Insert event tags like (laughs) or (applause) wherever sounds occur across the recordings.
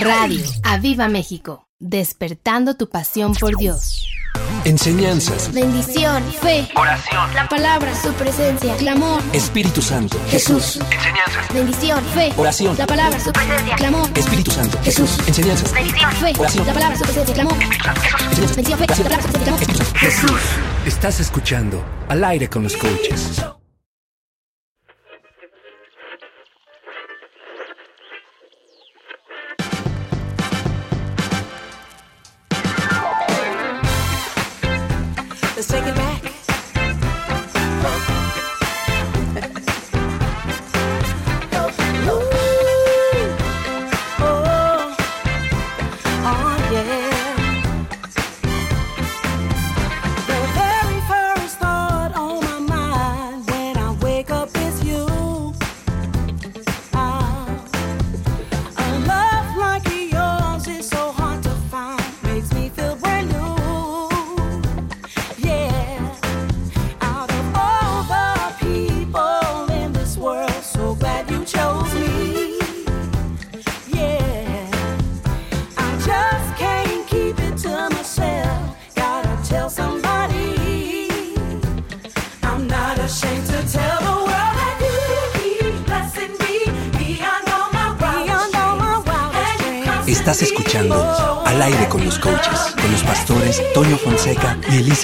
Radio Aviva México, despertando tu pasión por Dios. Enseñanzas. Bendición. Fe. Oración. La palabra. Su presencia. Clamor. Espíritu Santo. Jesús. Enseñanzas. Bendición. Fe. Oración. La palabra. Su presencia. Clamor. Espíritu Santo. Jesús. Enseñanzas. Bendición. Fe. Oración. La palabra. Su presencia. Clamor. Jesús. Bendición. Fe. La palabra. Su presencia. Clamor. Jesús. Estás escuchando al aire con los coaches.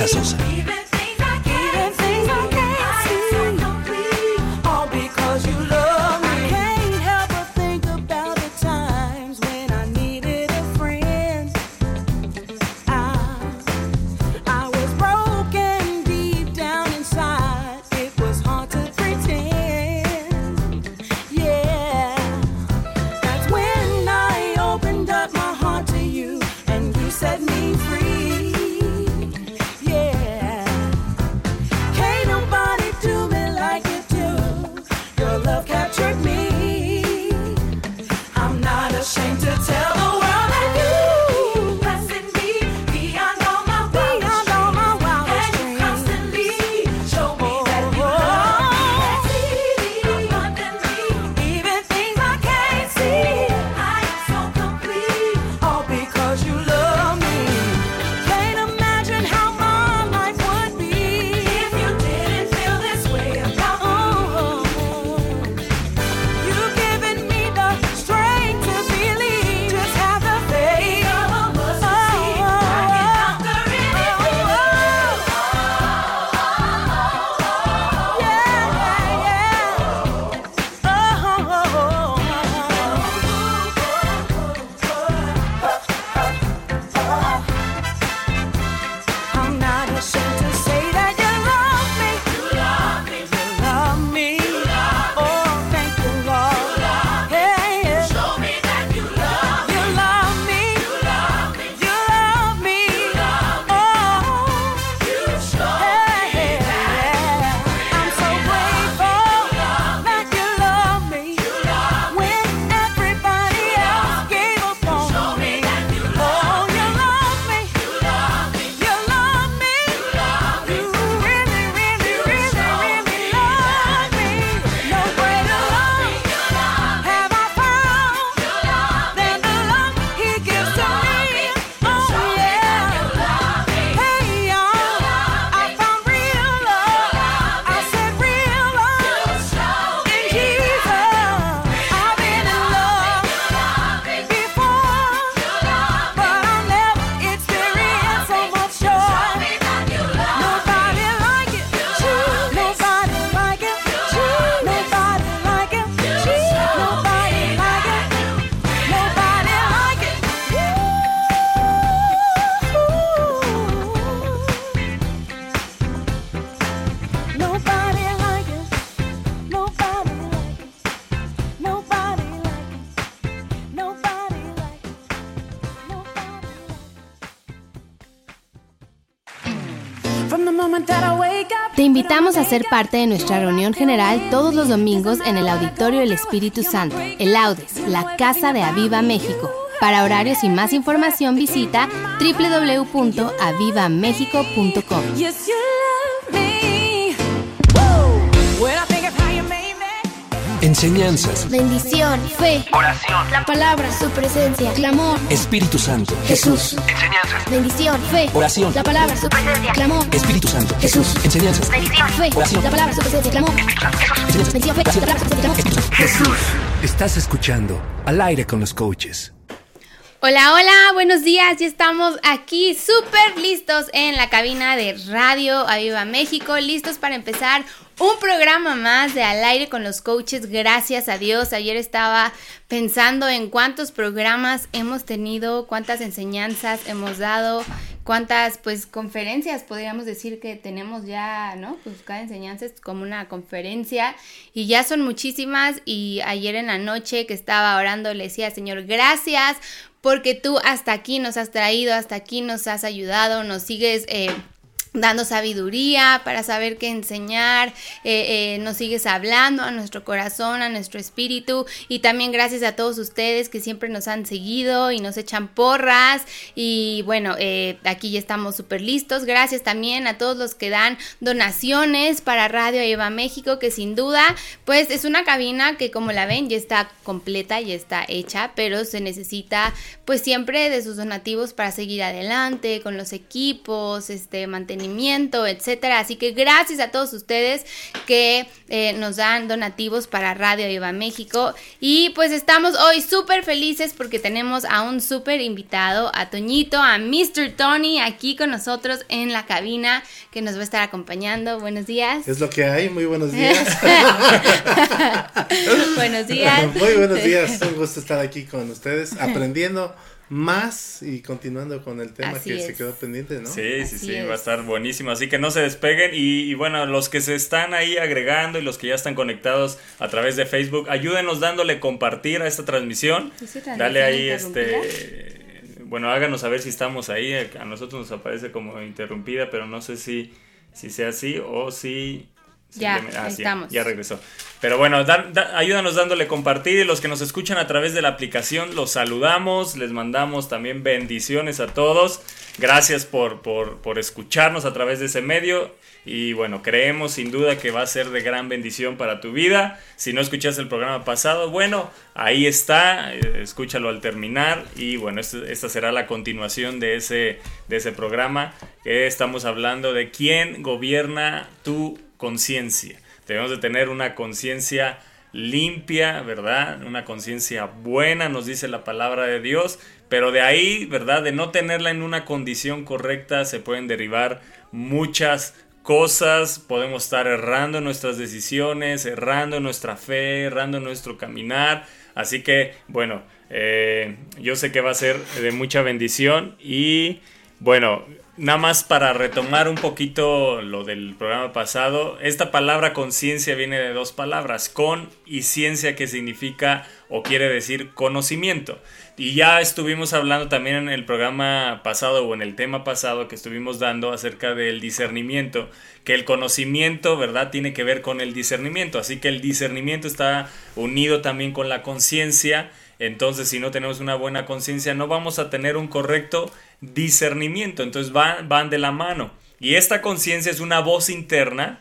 Salsa. ser parte de nuestra reunión general todos los domingos en el Auditorio El Espíritu Santo, el Audes, la Casa de Aviva México. Para horarios y más información visita www.avivamexico.com. Enseñanzas. Bendición. Fe. Oración. La palabra. Su presencia. Clamor. Espíritu Santo. Jesús. Enseñanzas. Bendición. Fe. Oración. La palabra. Su presencia. Clamor. Espíritu Santo. Jesús. Enseñanzas. Bendición. Fe. Oración. La palabra. Su presencia. Clamor. Enseñanzas. Bendición. Fe. La palabra. Su presencia. Clamor. Jesús. Estás escuchando Al aire con los coaches. Hola, hola, buenos días. Ya estamos aquí súper listos en la cabina de Radio Aviva México, listos para empezar un programa más de Al aire con los coaches. Gracias a Dios. Ayer estaba pensando en cuántos programas hemos tenido, cuántas enseñanzas hemos dado, cuántas pues conferencias podríamos decir que tenemos ya, ¿no? Pues cada enseñanza es como una conferencia y ya son muchísimas y ayer en la noche que estaba orando le decía, Señor, gracias porque tú hasta aquí nos has traído, hasta aquí nos has ayudado, nos sigues... Eh, dando sabiduría para saber qué enseñar, eh, eh, nos sigues hablando a nuestro corazón, a nuestro espíritu y también gracias a todos ustedes que siempre nos han seguido y nos echan porras y bueno, eh, aquí ya estamos súper listos, gracias también a todos los que dan donaciones para Radio Eva México que sin duda pues es una cabina que como la ven ya está completa, ya está hecha, pero se necesita pues siempre de sus donativos para seguir adelante con los equipos, este mantenimiento, etcétera. Así que gracias a todos ustedes que eh, nos dan donativos para Radio Viva México. Y pues estamos hoy súper felices porque tenemos a un súper invitado, a Toñito, a Mr. Tony, aquí con nosotros en la cabina, que nos va a estar acompañando. Buenos días. Es lo que hay, muy buenos días. (laughs) (laughs) Buenos días. muy buenos días, (laughs) un gusto estar aquí con ustedes, aprendiendo más y continuando con el tema Así que se quedó pendiente, ¿no? Sí, sí, Así sí, es. va a estar buenísimo. Así que no se despeguen. Y, y bueno, los que se están ahí agregando y los que ya están conectados a través de Facebook, ayúdenos dándole compartir a esta transmisión. ¿Sí, Dale ahí este. Bueno, háganos saber si estamos ahí. A nosotros nos aparece como interrumpida, pero no sé si, si sea así o si. Ya, sí, estamos. Ya regresó. Pero bueno, da- da- ayúdanos dándole compartir. Y los que nos escuchan a través de la aplicación, los saludamos. Les mandamos también bendiciones a todos. Gracias por, por, por escucharnos a través de ese medio. Y bueno, creemos sin duda que va a ser de gran bendición para tu vida. Si no escuchaste el programa pasado, bueno, ahí está. eh, Escúchalo al terminar. Y bueno, este- esta será la continuación de ese, de ese programa. Que estamos hablando de quién gobierna tu conciencia. Debemos de tener una conciencia limpia, ¿verdad? Una conciencia buena, nos dice la palabra de Dios, pero de ahí, ¿verdad? De no tenerla en una condición correcta se pueden derivar muchas cosas, podemos estar errando en nuestras decisiones, errando en nuestra fe, errando en nuestro caminar, así que, bueno, eh, yo sé que va a ser de mucha bendición y, bueno, Nada más para retomar un poquito lo del programa pasado, esta palabra conciencia viene de dos palabras, con y ciencia que significa o quiere decir conocimiento. Y ya estuvimos hablando también en el programa pasado o en el tema pasado que estuvimos dando acerca del discernimiento, que el conocimiento, ¿verdad?, tiene que ver con el discernimiento. Así que el discernimiento está unido también con la conciencia. Entonces, si no tenemos una buena conciencia, no vamos a tener un correcto discernimiento. Entonces van, van de la mano. Y esta conciencia es una voz interna,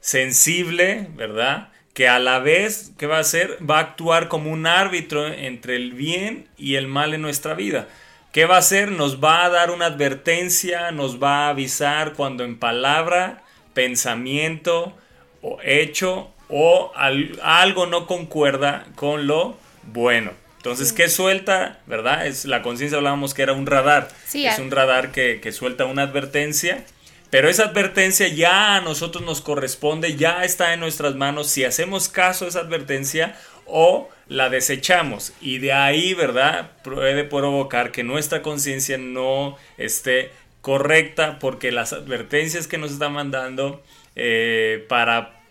sensible, ¿verdad? Que a la vez, ¿qué va a hacer? Va a actuar como un árbitro entre el bien y el mal en nuestra vida. ¿Qué va a hacer? Nos va a dar una advertencia, nos va a avisar cuando en palabra, pensamiento o hecho o al- algo no concuerda con lo bueno. Entonces, ¿qué suelta? ¿Verdad? Es la conciencia hablábamos que era un radar. Sí, es un radar que, que suelta una advertencia. Pero esa advertencia ya a nosotros nos corresponde, ya está en nuestras manos si hacemos caso a esa advertencia o la desechamos. Y de ahí, ¿verdad? Puede provocar que nuestra conciencia no esté correcta porque las advertencias que nos están mandando eh, para,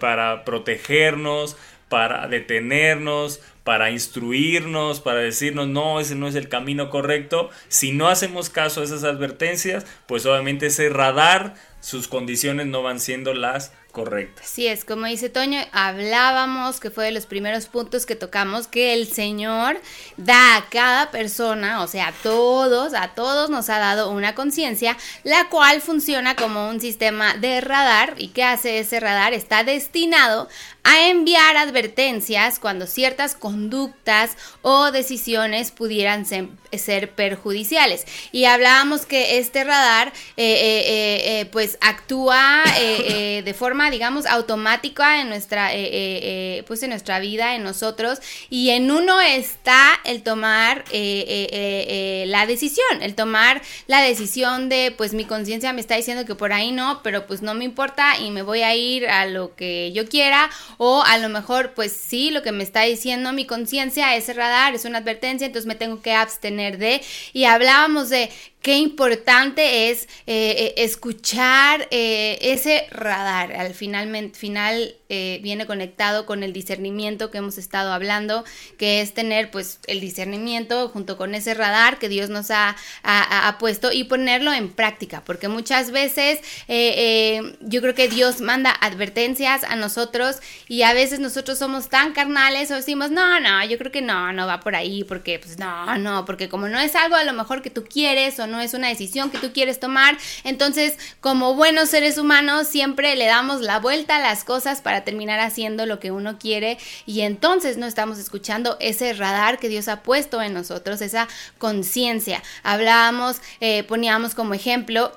para protegernos, para detenernos, para instruirnos, para decirnos, no, ese no es el camino correcto. Si no hacemos caso a esas advertencias, pues obviamente ese radar, sus condiciones no van siendo las correcta. Así es, como dice Toño, hablábamos que fue de los primeros puntos que tocamos, que el Señor da a cada persona, o sea, a todos, a todos nos ha dado una conciencia, la cual funciona como un sistema de radar. ¿Y qué hace ese radar? Está destinado a enviar advertencias cuando ciertas conductas o decisiones pudieran ser, perjudiciales. Y hablábamos que este radar eh, eh, eh, pues actúa de forma, digamos, automática en nuestra, eh, eh, eh, pues en nuestra vida, en nosotros. Y en uno está el tomar la decisión, el tomar la decisión de, pues mi conciencia me está diciendo que por ahí no, pero pues no me importa y me voy a ir a lo que yo quiera o a lo mejor, pues sí, lo que me está diciendo mi conciencia, ese radar, es una advertencia, entonces me tengo que abstener de. Y hablábamos de qué importante es eh, eh, escuchar eh, ese radar. Al final eh, viene conectado con el discernimiento que hemos estado hablando, que es tener pues el discernimiento junto con ese radar que Dios nos ha, ha- puesto y ponerlo en práctica, porque muchas veces yo creo que Dios manda advertencias a nosotros y a veces nosotros somos tan carnales o decimos, no, no, yo creo que no, no va por ahí, porque pues no, no, porque como no es algo a lo mejor que tú quieres o no es una decisión que tú quieres tomar, entonces como buenos seres humanos siempre le damos la vuelta a las cosas para terminar haciendo lo que uno quiere y entonces no estamos escuchando ese radar que Dios ha puesto en nosotros, esa conciencia. Hablábamos, eh, poníamos como ejemplo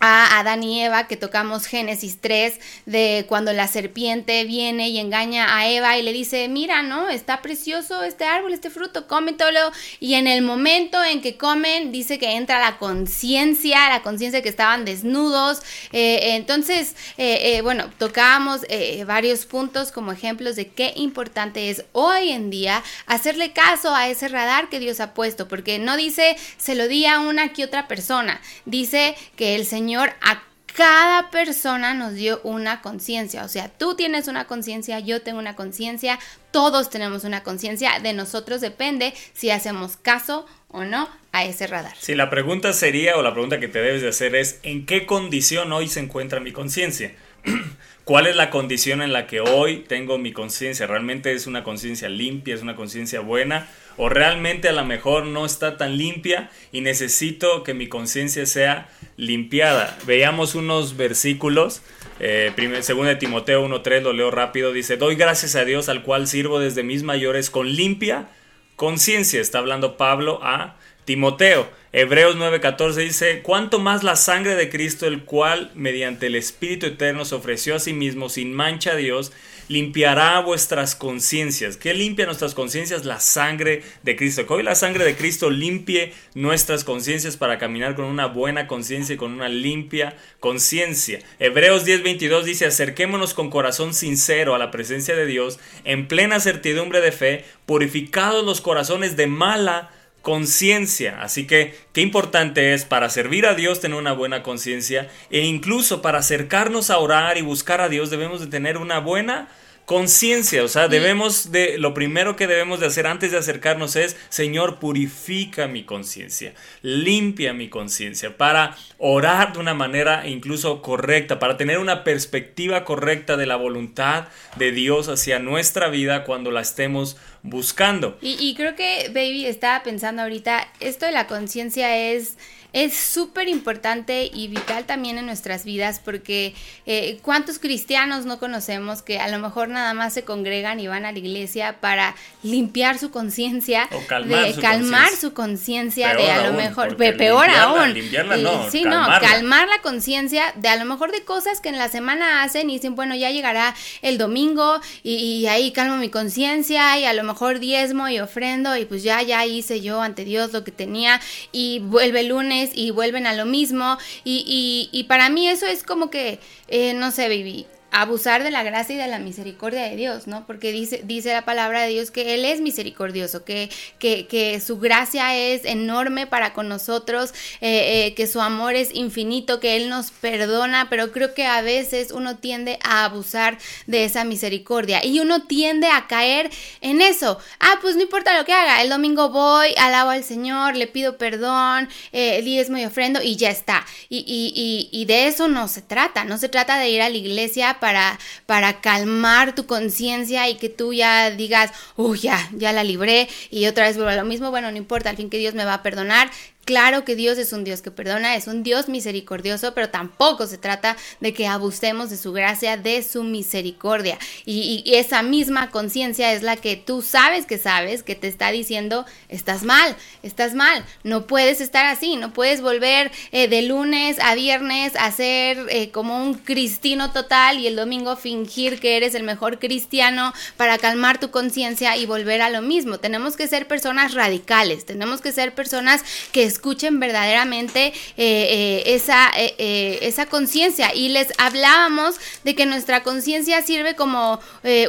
a Adán y Eva que tocamos Génesis 3 de cuando la serpiente viene y engaña a Eva y le dice, mira, ¿no? Está precioso este árbol, este fruto, cómetelo. Y en el momento en que comen, dice que entra la conciencia, la conciencia que estaban desnudos. Eh, entonces, eh, eh, bueno, tocábamos varios puntos como ejemplos de qué importante es hoy en día hacerle caso a ese radar que Dios ha puesto, porque no dice se lo di a una que otra persona, dice que el Señor a cada persona nos dio una conciencia, o sea, tú tienes una conciencia, yo tengo una conciencia, todos tenemos una conciencia, de nosotros depende si hacemos caso o no a ese radar. Si la pregunta sería, o la pregunta que te debes de hacer es, ¿en qué condición hoy se encuentra mi conciencia? (clears throat) ¿Cuál es la condición en la que hoy tengo mi conciencia? ¿Realmente es una conciencia limpia, es una conciencia buena? ¿O realmente a lo mejor no está tan limpia y necesito que mi conciencia sea limpiada? Veamos unos versículos. Eh, de Timoteo 1.3, lo leo rápido, dice, doy gracias a Dios al cual sirvo desde mis mayores con limpia conciencia. Está hablando Pablo a Timoteo. Hebreos 9:14 dice, cuánto más la sangre de Cristo, el cual mediante el Espíritu Eterno se ofreció a sí mismo sin mancha a Dios, limpiará vuestras conciencias. ¿Qué limpia nuestras conciencias? La sangre de Cristo. Que hoy la sangre de Cristo limpie nuestras conciencias para caminar con una buena conciencia y con una limpia conciencia. Hebreos 10:22 dice, acerquémonos con corazón sincero a la presencia de Dios, en plena certidumbre de fe, purificados los corazones de mala conciencia. Así que qué importante es para servir a Dios tener una buena conciencia e incluso para acercarnos a orar y buscar a Dios debemos de tener una buena conciencia, o sea, debemos de lo primero que debemos de hacer antes de acercarnos es, Señor, purifica mi conciencia, limpia mi conciencia para orar de una manera incluso correcta, para tener una perspectiva correcta de la voluntad de Dios hacia nuestra vida cuando la estemos buscando. Y, y creo que, baby, estaba pensando ahorita, esto de la conciencia es es súper importante y vital también en nuestras vidas porque eh, cuántos cristianos no conocemos que a lo mejor nada más se congregan y van a la iglesia para limpiar su conciencia, calmar de su calmar conciencia. su conciencia de a lo aún, mejor, peor limpiarla- aún, limpiarla no, sí, no, calmar la conciencia de a lo mejor de cosas que en la semana hacen y dicen, bueno, ya llegará el domingo y, y ahí calmo mi conciencia y a lo mejor diezmo y ofrendo y pues ya, ya hice yo ante Dios lo que tenía y vuelve el lunes y vuelven a lo mismo y, y, para mí eso es como que, eh, no sé, baby. Abusar de la gracia y de la misericordia de Dios, ¿no? Porque dice, dice la palabra de Dios que Él es misericordioso, que, que, que su gracia es enorme para con nosotros, eh, eh, que su amor es infinito, que Él nos perdona, pero creo que a veces uno tiende a abusar de esa misericordia y uno tiende a caer en eso. Ah, pues no importa lo que haga, el domingo voy, alabo al Señor, le pido perdón, eh, diezmo y ofrendo y ya está. Y, y, y, y de eso no se trata, no se trata de ir a la iglesia para, para calmar tu conciencia y que tú ya digas, uy, ya, ya la libré y otra vez vuelvo a lo mismo, bueno, no importa, al fin que Dios me va a perdonar. Claro que Dios es un Dios que perdona, es un Dios misericordioso, pero tampoco se trata de que abusemos de su gracia, de su misericordia. Y, esa misma conciencia es la que tú sabes que sabes, que te está diciendo, estás mal, estás mal, no puedes estar así, no puedes volver eh, de lunes a viernes a ser eh, como un cristino total y el domingo fingir que eres el mejor cristiano para calmar tu conciencia y volver a lo mismo. Tenemos que ser personas radicales, tenemos que ser personas que escuchen verdaderamente eh, eh, esa, eh, eh, esa conciencia. Y les hablábamos de que nuestra conciencia sirve como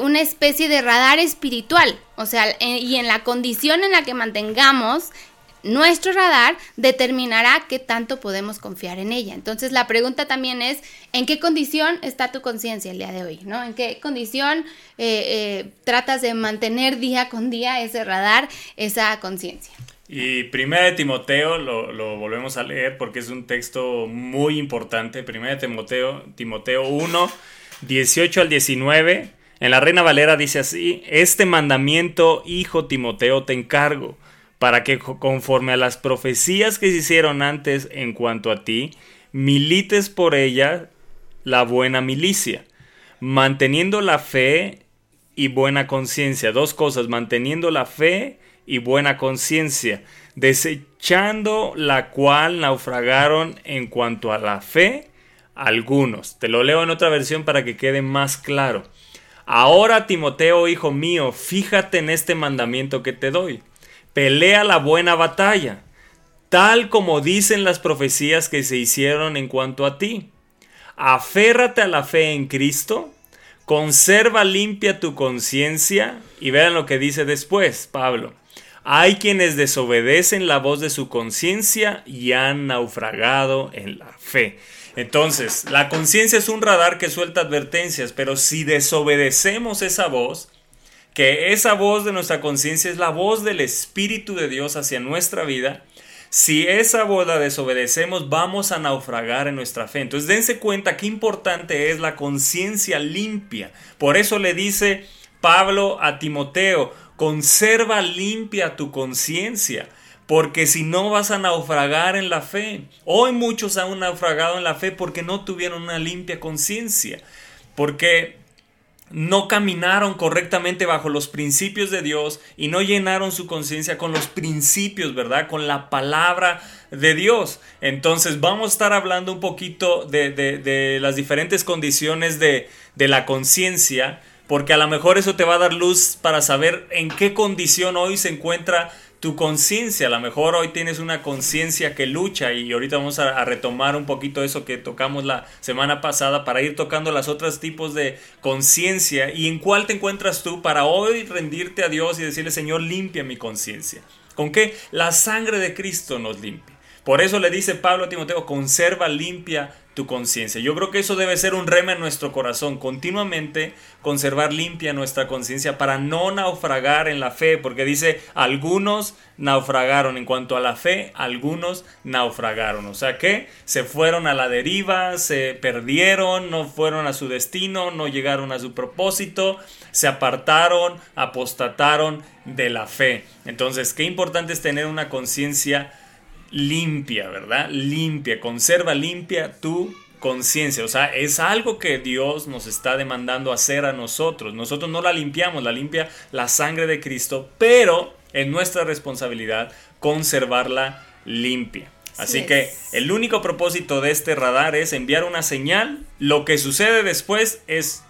una especie de radar espiritual. O sea, y en la condición en la que mantengamos nuestro radar determinará qué tanto podemos confiar en ella. Entonces la pregunta también es, ¿en qué condición está tu conciencia el día de hoy? ¿no? ¿En qué condición eh, eh, tratas de mantener día con día ese radar, esa conciencia? Y Primera de Timoteo lo, volvemos a leer porque es un texto muy importante. Primera de Timoteo, Timoteo 1, 18 al 19. En la Reina Valera dice así, este mandamiento, hijo Timoteo, te encargo, para que conforme a las profecías que se hicieron antes en cuanto a ti, milites por ella la buena milicia, manteniendo la fe y buena conciencia. Dos cosas, manteniendo la fe y buena conciencia, desechando la cual naufragaron en cuanto a la fe algunos. Te lo leo en otra versión para que quede más claro. Ahora, Timoteo, hijo mío, fíjate en este mandamiento que te doy. Pelea la buena batalla, tal como dicen las profecías que se hicieron en cuanto a ti. Aférrate a la fe en Cristo, conserva limpia tu conciencia y vean lo que dice después Pablo. Hay quienes desobedecen la voz de su conciencia y han naufragado en la fe. Entonces, la conciencia es un radar que suelta advertencias, pero si desobedecemos esa voz, que esa voz de nuestra conciencia es la voz del Espíritu de Dios hacia nuestra vida, si esa voz la desobedecemos, vamos a naufragar en nuestra fe. Entonces, dense cuenta qué importante es la conciencia limpia. Por eso le dice Pablo a Timoteo, conserva limpia tu conciencia, porque si no vas a naufragar en la fe. Hoy muchos han naufragado en la fe porque no tuvieron una limpia conciencia, porque no caminaron correctamente bajo los principios de Dios y no llenaron su conciencia con los principios, ¿verdad? Con la palabra de Dios. Entonces vamos a estar hablando un poquito de, de, las diferentes condiciones de, de la conciencia porque a lo mejor eso te va a dar luz para saber en qué condición hoy se encuentra tu conciencia. A lo mejor hoy tienes una conciencia que lucha y ahorita vamos a, retomar un poquito eso que tocamos la semana pasada para ir tocando los otros tipos de conciencia y en cuál te encuentras tú para hoy rendirte a Dios y decirle Señor limpia mi conciencia. ¿Con qué? La sangre de Cristo nos limpia. Por eso le dice Pablo a Timoteo, conserva limpia tu conciencia. Yo creo que eso debe ser un rema en nuestro corazón, continuamente conservar limpia nuestra conciencia para no naufragar en la fe, porque dice, algunos naufragaron. En cuanto a la fe, algunos naufragaron. O sea que se fueron a la deriva, se perdieron, no fueron a su destino, no llegaron a su propósito, se apartaron, apostataron de la fe. Entonces, qué importante es tener una conciencia limpia, ¿verdad? Limpia, conserva limpia tu conciencia. O sea, es algo que Dios nos está demandando hacer a nosotros. Nosotros no la limpiamos, la limpia la sangre de Cristo, pero es nuestra responsabilidad conservarla limpia. Así que el único propósito de este radar es enviar una señal. Lo que sucede después es,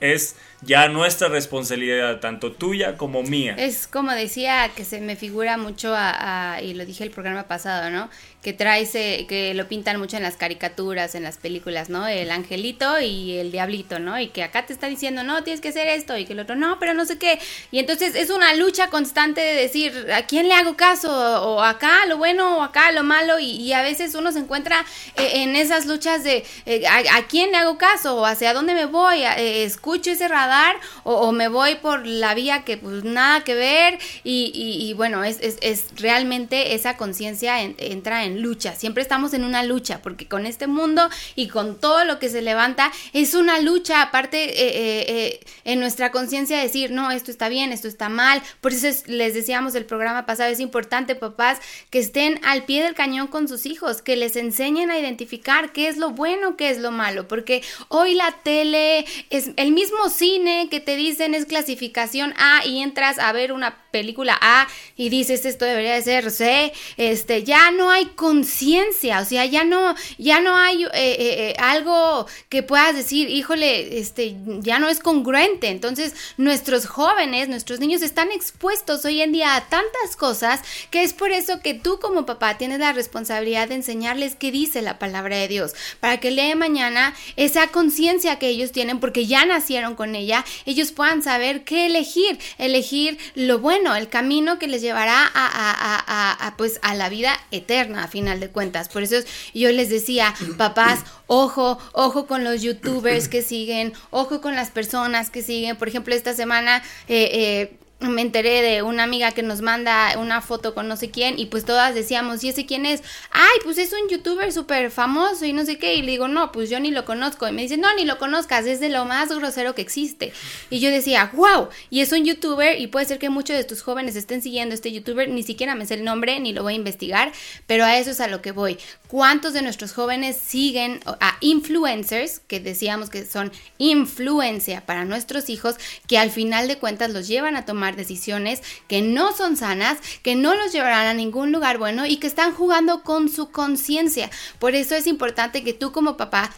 es ya nuestra responsabilidad, tanto tuya como mía. Es como decía, que se me figura mucho a, y lo dije el programa pasado, ¿no? Que trae, que lo pintan mucho en las caricaturas, en las películas, ¿no? El angelito y el diablito, ¿no? Y que acá te está diciendo, no, tienes que hacer esto, y que el otro, no, pero no sé qué. Y entonces es una lucha constante de decir, ¿a quién le hago caso? O acá lo bueno, o acá lo malo, y, a veces uno se encuentra eh, en esas luchas de, eh, ¿a, ¿a, quién le hago caso? ¿O hacia dónde me voy? Eh, ¿Escucho ese radar? o, me voy por la vía que pues nada que ver y, bueno, es, es, realmente esa conciencia en- entra en lucha. Siempre estamos en una lucha porque con este mundo y con todo lo que se levanta es una lucha. Aparte, eh, eh, eh, en nuestra conciencia decir, no, esto está bien, esto está mal. Por eso es- les decíamos el programa pasado, es importante, papás, que estén al pie del cañón con sus hijos, que les enseñen a identificar qué es lo bueno, qué es lo malo. Porque hoy la tele es el mismo cine que te dicen es clasificación A y entras a ver una película A y dices esto debería de ser C, este, ya no hay conciencia, o sea, ya no, ya no hay eh, eh, eh, algo que puedas decir, híjole, este, ya no es congruente. Entonces, nuestros jóvenes, nuestros niños están expuestos hoy en día a tantas cosas que es por eso que tú como papá tienes la responsabilidad de enseñarles qué dice la palabra de Dios, para que el de mañana esa conciencia que ellos tienen, porque ya nacieron con ella, ellos puedan saber qué elegir, elegir lo bueno, el camino que les llevará a, pues, a la vida eterna, final de cuentas. Por eso yo les decía, papás, ojo, ojo con los youtubers que siguen, ojo con las personas que siguen. Por ejemplo, esta semana... eh, eh, me enteré de una amiga que nos manda una foto con no sé quién y pues todas decíamos, ¿y ese quién es? Ay, pues es un youtuber súper famoso y no sé qué. Y le digo, no, pues yo ni lo conozco. Y me dice, no, ni lo conozcas, es de lo más grosero que existe. Y yo decía, wow, y es un youtuber y puede ser que muchos de tus jóvenes estén siguiendo este youtuber, ni siquiera me sé el nombre ni lo voy a investigar, pero a eso es a lo que voy. ¿Cuántos de nuestros jóvenes siguen a influencers, que decíamos que son influencia para nuestros hijos, que al final de cuentas los llevan a tomar decisiones que no son sanas, que no los llevarán a ningún lugar bueno y que están jugando con su conciencia? Por eso es importante que tú como papá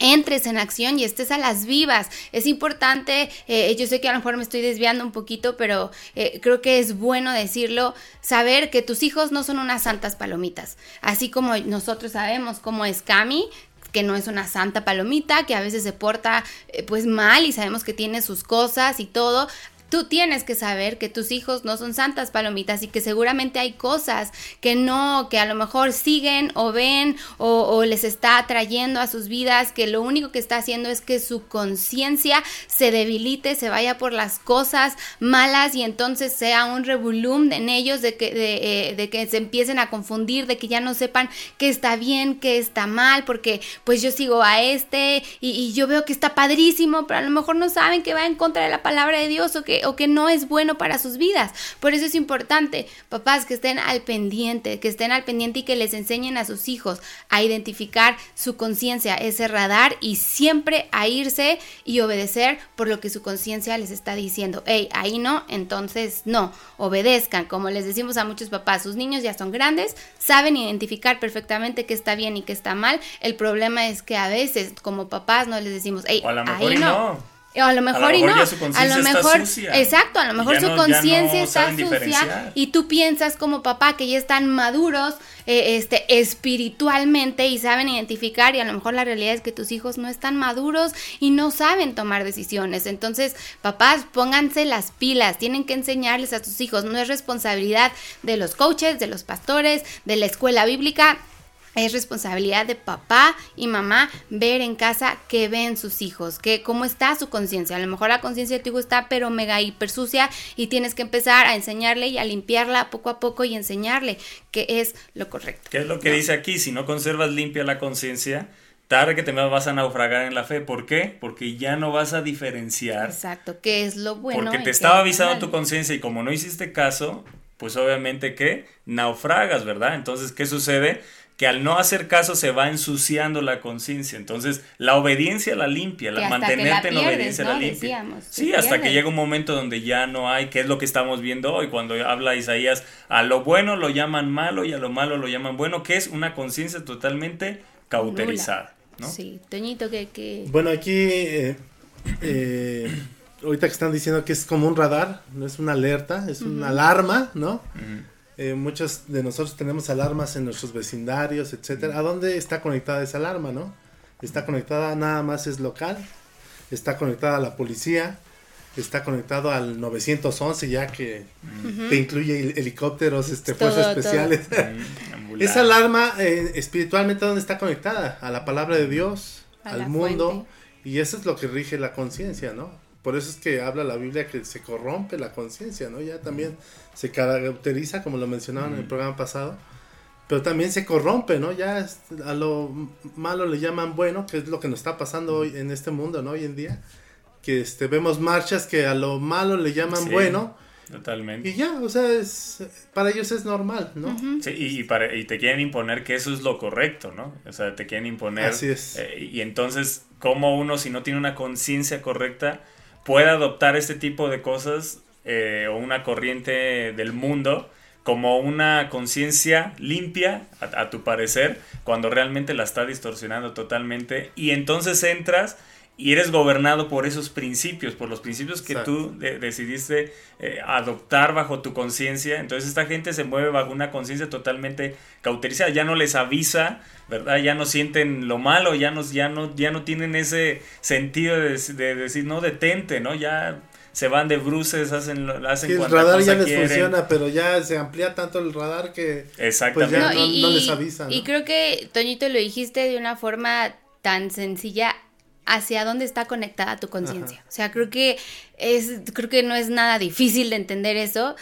entres en acción y estés a las vivas. Es importante, eh, yo sé que a lo mejor me estoy desviando un poquito, pero eh, creo que es bueno decirlo, saber que tus hijos no son unas santas palomitas. Así como nosotros sabemos cómo es Cami, que no es una santa palomita, que a veces se porta eh, pues mal y sabemos que tiene sus cosas y todo. Tú tienes que saber que tus hijos no son santas palomitas y que seguramente hay cosas que no, que a lo mejor siguen o ven o, les está atrayendo a sus vidas, que lo único que está haciendo es que su conciencia se debilite, se vaya por las cosas malas y entonces sea un revolum en ellos de que, de, eh, de que se empiecen a confundir, de que ya no sepan qué está bien, qué está mal, porque pues yo sigo a este y, y yo veo que está padrísimo, pero a lo mejor no saben que va en contra de la palabra de Dios o que, o que no es bueno para sus vidas. Por eso es importante, papás, que estén al pendiente, que estén al pendiente y que les enseñen a sus hijos a identificar su conciencia, ese radar y siempre a irse y obedecer por lo que su conciencia les está diciendo. Hey, ahí no, entonces no, obedezcan. Como les decimos a muchos papás, sus niños ya son grandes, saben identificar perfectamente qué está bien y qué está mal. El problema es que a veces como papás no les decimos, hey, O a lo mejor ahí no. No. O a lo mejor, y mejor no. su a lo está mejor, sucia. exacto, a lo mejor su no- ya no conciencia está sucia y tú piensas como papá que ya están maduros eh, este, espiritualmente y saben identificar y a lo mejor la realidad es que tus hijos no están maduros y no saben tomar decisiones. Entonces, papás, pónganse las pilas, tienen que enseñarles a sus hijos, no es responsabilidad de los coaches, de los pastores, de la escuela bíblica. Es responsabilidad de papá y mamá ver en casa qué ven sus hijos, que cómo está su conciencia. A lo mejor la conciencia de tu hijo está pero mega hiper sucia y tienes que empezar a enseñarle y a limpiarla poco a poco y enseñarle qué es lo correcto. ¿Qué es lo que dice aquí? Si no conservas limpia la conciencia, tarde que te vas a naufragar en la fe. ¿Por qué? Porque ya no vas a diferenciar. Exacto, qué es lo bueno. porque te estaba avisando tu conciencia y como no hiciste caso, pues obviamente que naufragas, ¿verdad? Entonces, ¿qué sucede? Que al no hacer caso se va ensuciando la conciencia. Entonces, la obediencia la limpia, la, mantenerte la en obediencia ¿no? la limpia. Decíamos, sí, hasta que llega un momento donde ya no hay, que es lo que estamos viendo hoy, cuando habla Isaías, a lo bueno lo llaman malo y a lo malo lo llaman bueno, que es una conciencia totalmente cauterizada, ¿no? Sí, Toñito, que... que... Bueno, aquí, eh, eh, ahorita que están diciendo que es como un radar, no es una alerta, es una alarma, ¿no? Ujú. Eh, muchos de nosotros tenemos alarmas en nuestros vecindarios, etcétera. ¿A dónde está conectada esa alarma, no? Está conectada nada más es local, está conectada a la policía, está conectado al 911 ya que te incluye hel- helicópteros, este, Todo, fuerzas especiales. (laughs) Mm. (laughs) Esa alarma eh, espiritualmente dónde está conectada a la palabra de Dios, A al mundo fuente. y eso es lo que rige la conciencia, ¿no? Por eso es que habla la Biblia que se corrompe la conciencia, ¿no? Ya también se caracteriza, como lo mencionaban en el programa pasado, pero también se corrompe, ¿no? Ya es- a lo malo le llaman bueno, que es lo que nos está pasando hoy en este mundo, ¿no? Hoy en día, que este, vemos marchas que a lo malo le llaman Sí. bueno, Totalmente. y ya, o sea, es, para ellos es normal, ¿no? Sí, y, y para- y te quieren imponer que eso es lo correcto, ¿no? O sea, te quieren imponer. Así es. eh, y entonces, ¿cómo uno, si no tiene una conciencia correcta, puede adoptar este tipo de cosas eh, o una corriente del mundo como una conciencia limpia, a, a tu parecer, cuando realmente la está distorsionando totalmente? Y entonces entras. Y eres gobernado por esos principios, por los principios que Exacto. tú de- decidiste eh, adoptar bajo tu conciencia. Entonces esta gente se mueve bajo una conciencia totalmente cauterizada. Ya no les avisa, ¿verdad? Ya no sienten lo malo, ya no, ya no, ya no tienen ese sentido de, de decir, no, detente, ¿no? Ya se van de bruces, hacen, lo- hacen Sí, el radar ya les quieren. funciona, pero ya se amplía tanto el radar que Exactamente. Pues ya No, no- no les avisa, ¿no? Y creo que, Toñito, lo dijiste de una forma tan sencilla hacia dónde está conectada tu conciencia. O sea, creo que es, creo que no es nada difícil de entender eso.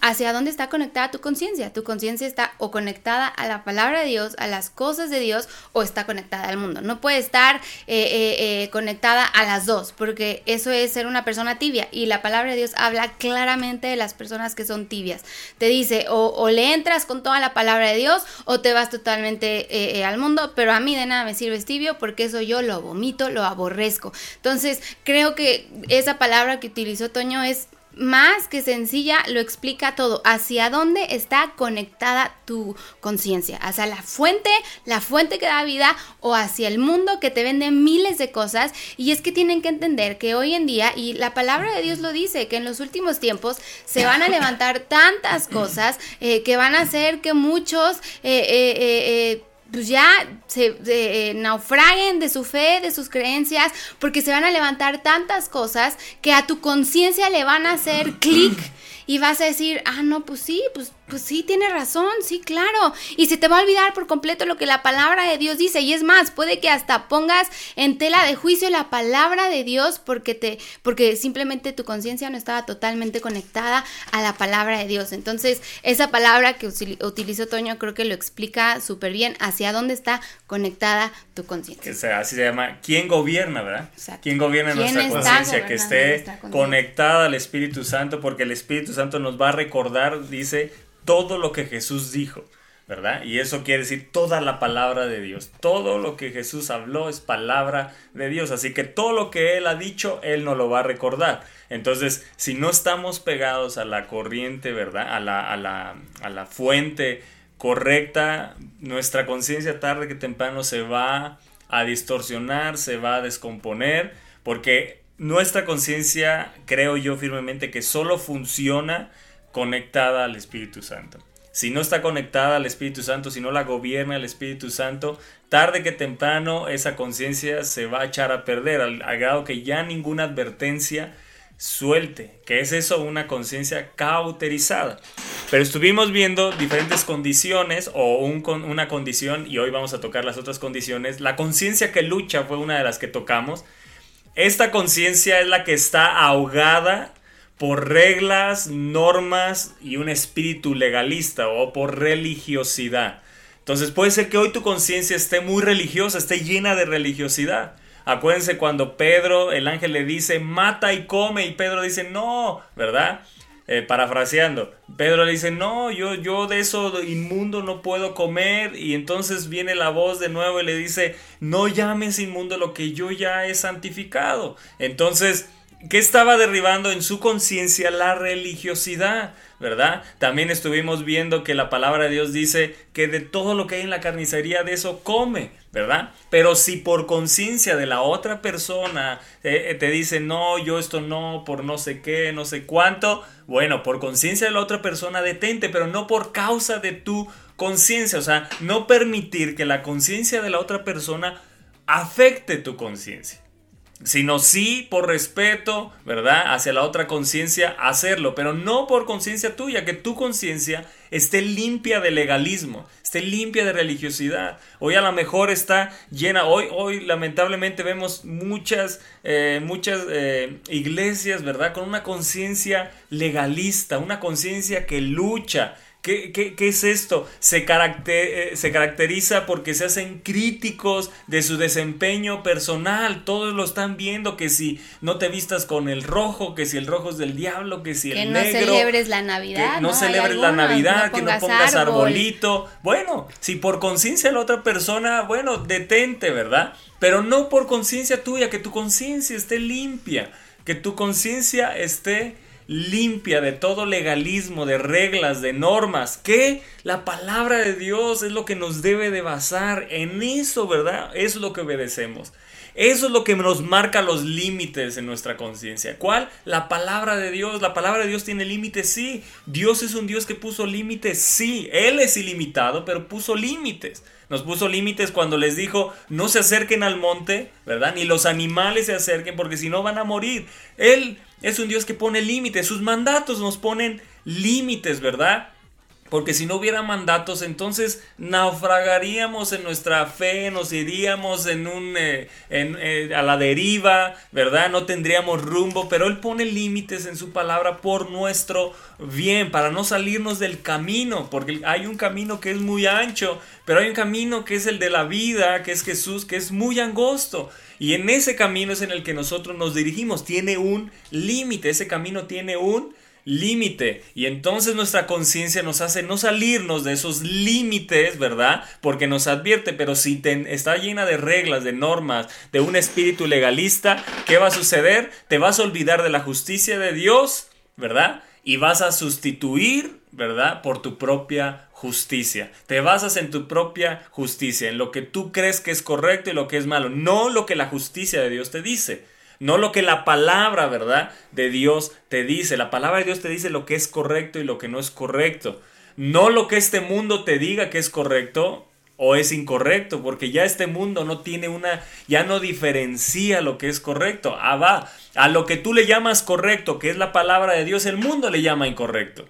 Hacia dónde está conectada tu conciencia. Tu conciencia está o conectada a la palabra de Dios, a las cosas de Dios, o está conectada al mundo. No puede estar eh, eh, eh, conectada a las dos, porque eso es ser una persona tibia. Y la palabra de Dios habla claramente de las personas que son tibias. Te dice, o, le entras con toda la palabra de Dios, o te vas totalmente al mundo, pero a mí de nada me sirves tibio, porque eso yo lo vomito, lo aborrezco. Entonces, creo que esa palabra que utilizó Toño es más que sencilla, lo explica todo. Hacia dónde está conectada tu conciencia. Hacia la fuente, la fuente que da vida, o hacia el mundo que te vende miles de cosas. Y es que tienen que entender que hoy en día, y la palabra de Dios lo dice, que en los últimos tiempos se van a levantar tantas cosas eh, que van a hacer que muchos... eh, eh, eh, eh, pues ya se eh, naufraguen de su fe, de sus creencias, porque se van a levantar tantas cosas que a tu conciencia le van a hacer clic (clears throat) y vas a decir, ah, no, pues sí, pues, pues sí, tiene razón, sí, claro. Y se te va a olvidar por completo lo que la palabra de Dios dice. Y es más, puede que hasta pongas en tela de juicio la palabra de Dios porque te, porque simplemente tu conciencia no estaba totalmente conectada a la palabra de Dios. Entonces, esa palabra que util- utilizó Toño creo que lo explica súper bien hacia dónde está conectada tu conciencia. que sea, así se llama, ¿quién gobierna, verdad? Exacto. ¿Quién gobierna ¿Quién nuestra conciencia? Que esté conectada al Espíritu Santo, porque el Espíritu Santo nos va a recordar, dice, todo lo que Jesús dijo, ¿verdad? Y eso quiere decir toda la palabra de Dios. Todo lo que Jesús habló es palabra de Dios. Así que todo lo que Él ha dicho, Él nos lo va a recordar. Entonces, si no estamos pegados a la corriente, ¿verdad? A la, a la, a la fuente correcta, nuestra conciencia tarde que temprano se va a distorsionar, se va a descomponer, porque nuestra conciencia, creo yo firmemente, que solo funciona conectada al Espíritu Santo. Si no está conectada al Espíritu Santo, si no la gobierna el Espíritu Santo, tarde que temprano esa conciencia se va a echar a perder, al, grado que ya ninguna advertencia suelte, que es eso una conciencia cauterizada. Pero estuvimos viendo diferentes condiciones o un una condición, y hoy vamos a tocar las otras condiciones. La conciencia que lucha fue una de las que tocamos. Esta conciencia es la que está ahogada por reglas, normas y un espíritu legalista o por religiosidad. Entonces puede ser que hoy tu conciencia esté muy religiosa, esté llena de religiosidad. Acuérdense cuando Pedro, el ángel le dice, mata y come, y Pedro dice, no, ¿verdad? Eh, parafraseando, Pedro le dice, no, yo, yo de eso inmundo no puedo comer, y entonces viene la voz de nuevo y le dice, no llames inmundo lo que yo ya he santificado. Entonces, ¿qué estaba derribando en su conciencia? La religiosidad. ¿Verdad? También estuvimos viendo que la palabra de Dios dice que de todo lo que hay en la carnicería de eso come, ¿verdad? Pero si por conciencia de la otra persona eh, eh, te dice, no, yo esto no, por no sé qué, no sé cuánto, bueno, por conciencia de la otra persona detente, pero no por causa de tu conciencia, o sea, no permitir que la conciencia de la otra persona afecte tu conciencia. Sino sí por respeto, ¿verdad? Hacia la otra conciencia, hacerlo, pero no por conciencia tuya, que tu conciencia esté limpia de legalismo, esté limpia de religiosidad. Hoy a lo mejor está llena, hoy, hoy lamentablemente vemos muchas, eh, muchas eh, iglesias, ¿verdad? Con una conciencia legalista, una conciencia que lucha, ¿Qué, qué, qué es esto? Se, caracter, eh, se caracteriza porque se hacen críticos de su desempeño personal. Todos lo están viendo que si no te vistas con el rojo, que si el rojo es del diablo, que si Que el no negro. celebres la Navidad. Que no celebres la Navidad, que no pongas árbol. arbolito. Bueno, si por conciencia de la otra persona, bueno, detente, ¿verdad? Pero no por conciencia tuya, que tu conciencia esté limpia, que tu conciencia esté limpia de todo legalismo, de reglas, de normas, que la palabra de Dios es lo que nos debe de basar en eso, ¿verdad? Eso es lo que obedecemos. Eso es lo que nos marca los límites en nuestra conciencia. ¿Cuál? La palabra de Dios. La palabra de Dios tiene límites, sí. Dios es un Dios que puso límites, sí. Él es ilimitado, pero puso límites. Nos puso límites cuando les dijo, no se acerquen al monte, ¿verdad? Ni los animales se acerquen porque si no van a morir. Él es un Dios que pone límites. Sus mandatos nos ponen límites, ¿verdad? Porque si no hubiera mandatos, entonces naufragaríamos en nuestra fe, nos iríamos en un, eh, eh, a la deriva, ¿verdad? No tendríamos rumbo, pero Él pone límites en su palabra por nuestro bien, para no salirnos del camino, porque hay un camino que es muy ancho, pero hay un camino que es el de la vida, que es Jesús, que es muy angosto. Y en ese camino es en el que nosotros nos dirigimos, tiene un límite, ese camino tiene un límite. Y entonces nuestra conciencia nos hace no salirnos de esos límites, ¿verdad? Porque nos advierte, pero si te- está llena de reglas, de normas, de un espíritu legalista, ¿qué va a suceder? Te vas a olvidar de la justicia de Dios, ¿verdad? Y vas a sustituir, ¿verdad? Por tu propia justicia. Te basas en tu propia justicia, en lo que tú crees que es correcto y lo que es malo, no lo que la justicia de Dios te dice. No lo que la palabra, ¿verdad? De Dios te dice. La palabra de Dios te dice lo que es correcto y lo que no es correcto. No lo que este mundo te diga que es correcto o es incorrecto, porque ya este mundo no tiene una, ya no diferencia lo que es correcto. Ah, va, a lo que tú le llamas correcto, que es la palabra de Dios, el mundo le llama incorrecto.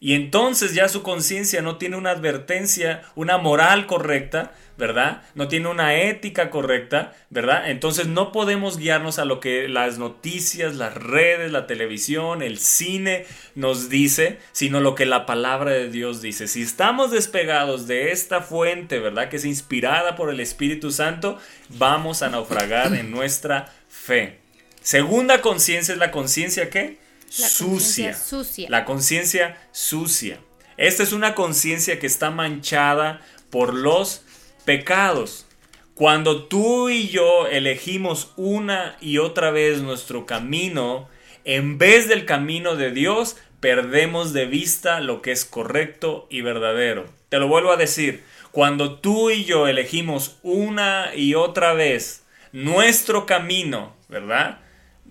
Y entonces ya su conciencia no tiene una advertencia, una moral correcta, ¿verdad? No tiene una ética correcta, ¿verdad? Entonces no podemos guiarnos a lo que las noticias, las redes, la televisión, el cine nos dice, sino lo que la palabra de Dios dice. Si estamos despegados de esta fuente, ¿verdad? Que es inspirada por el Espíritu Santo, vamos a naufragar en nuestra fe. Segunda conciencia es la conciencia que La sucia. sucia. La conciencia sucia. Esta es una conciencia que está manchada por los pecados. Cuando tú y yo elegimos una y otra vez nuestro camino, en vez del camino de Dios, perdemos de vista lo que es correcto y verdadero. Te lo vuelvo a decir, cuando tú y yo elegimos una y otra vez nuestro camino, ¿verdad?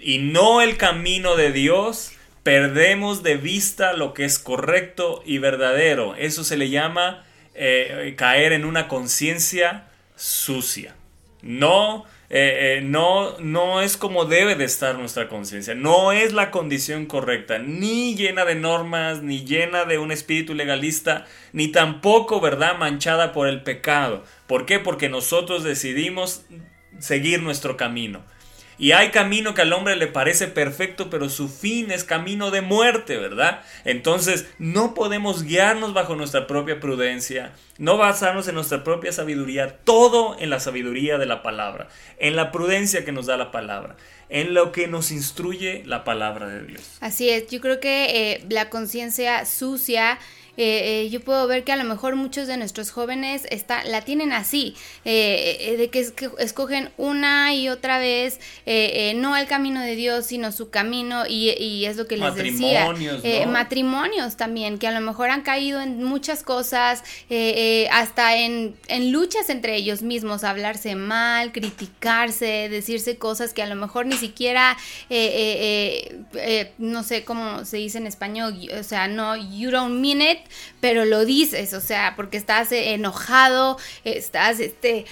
Y no el camino de Dios, perdemos de vista lo que es correcto y verdadero. Eso se le llama eh, caer en una conciencia sucia. No, eh, eh, no, no es como debe de estar nuestra conciencia. No es la condición correcta, ni llena de normas, ni llena de un espíritu legalista, ni tampoco, ¿verdad?, manchada por el pecado. ¿Por qué? Porque nosotros decidimos seguir nuestro camino. Y hay camino que al hombre le parece perfecto, pero su fin es camino de muerte, ¿verdad? Entonces no podemos guiarnos bajo nuestra propia prudencia, no basarnos en nuestra propia sabiduría, todo en la sabiduría de la palabra, en la prudencia que nos da la palabra, en lo que nos instruye la palabra de Dios. Así es, yo creo que eh, la conciencia sucia, eh, eh, yo puedo ver que a lo mejor muchos de nuestros jóvenes está, la tienen así, eh, eh, de que, es- que escogen una y otra vez, eh, no el camino de Dios, sino su camino, y, y es lo que les decía. Matrimonios, ¿no? matrimonios también, que a lo mejor han caído en muchas cosas, eh, eh, hasta en, en luchas entre ellos mismos, hablarse mal, criticarse, decirse cosas que a lo mejor ni siquiera, eh, eh, eh, eh, no sé cómo se dice en español, o sea, no, you don't mean it, pero lo dices, o sea, porque estás eh, enojado, estás, este...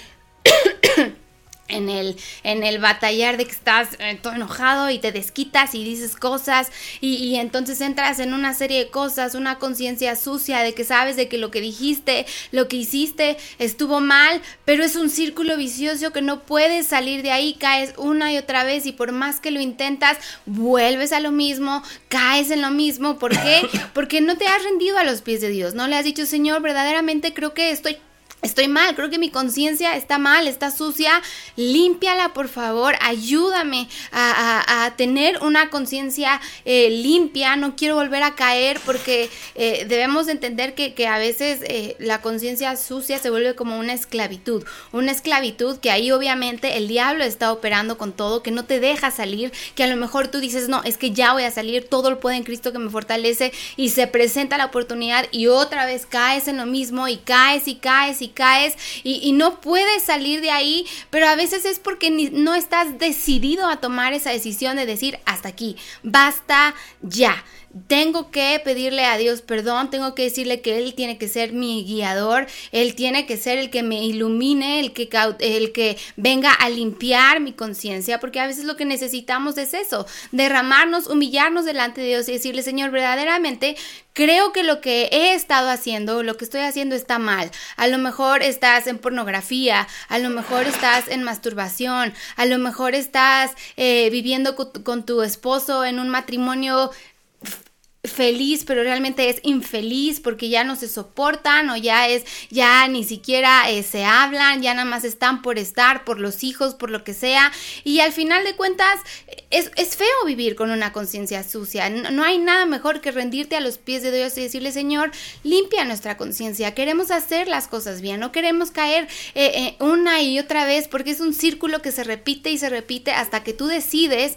en el, en el batallar de que estás eh, todo enojado y te desquitas y dices cosas y, y entonces entras en una serie de cosas, una conciencia sucia de que sabes de que lo que dijiste, lo que hiciste estuvo mal, pero es un círculo vicioso que no puedes salir de ahí, caes una y otra vez y por más que lo intentas, vuelves a lo mismo, caes en lo mismo, ¿por qué? (coughs) Porque no te has rendido a los pies de Dios, no le has dicho, Señor, verdaderamente creo que estoy Estoy mal, creo que mi conciencia está mal, está sucia. Límpiala, por favor. Ayúdame a, tener una conciencia eh, limpia. No quiero volver a caer porque eh, debemos entender que, que a veces eh, la conciencia sucia se vuelve como una esclavitud. Una esclavitud que ahí obviamente el diablo está operando con todo, que no te deja salir, que a lo mejor tú dices, no, es que ya voy a salir, todo lo puede en Cristo que me fortalece y se presenta la oportunidad y otra vez caes en lo mismo y caes y caes y caes y, no puedes salir de ahí, pero a veces es porque ni- no estás decidido a tomar esa decisión de decir hasta aquí, basta ya. Tengo que pedirle a Dios perdón, tengo que decirle que Él tiene que ser mi guiador, Él tiene que ser el que me ilumine, el que, el que venga a limpiar mi conciencia, porque a veces lo que necesitamos es eso, derramarnos, humillarnos delante de Dios y decirle, Señor, verdaderamente creo que lo que he estado haciendo, lo que estoy haciendo está mal. A lo mejor estás en pornografía, a lo mejor estás en masturbación, a lo mejor estás eh, viviendo con tu esposo en un matrimonio feliz, pero realmente es infeliz porque ya no se soportan o ya es, ya ni siquiera eh, se hablan, ya nada más están por estar, por los hijos, por lo que sea. Y al final de cuentas, es, es feo vivir con una conciencia sucia. No, no hay nada mejor que rendirte a los pies de Dios y decirle, Señor, limpia nuestra conciencia. Queremos hacer las cosas bien, no queremos caer eh, eh, una y otra vez porque es un círculo que se repite y se repite hasta que tú decides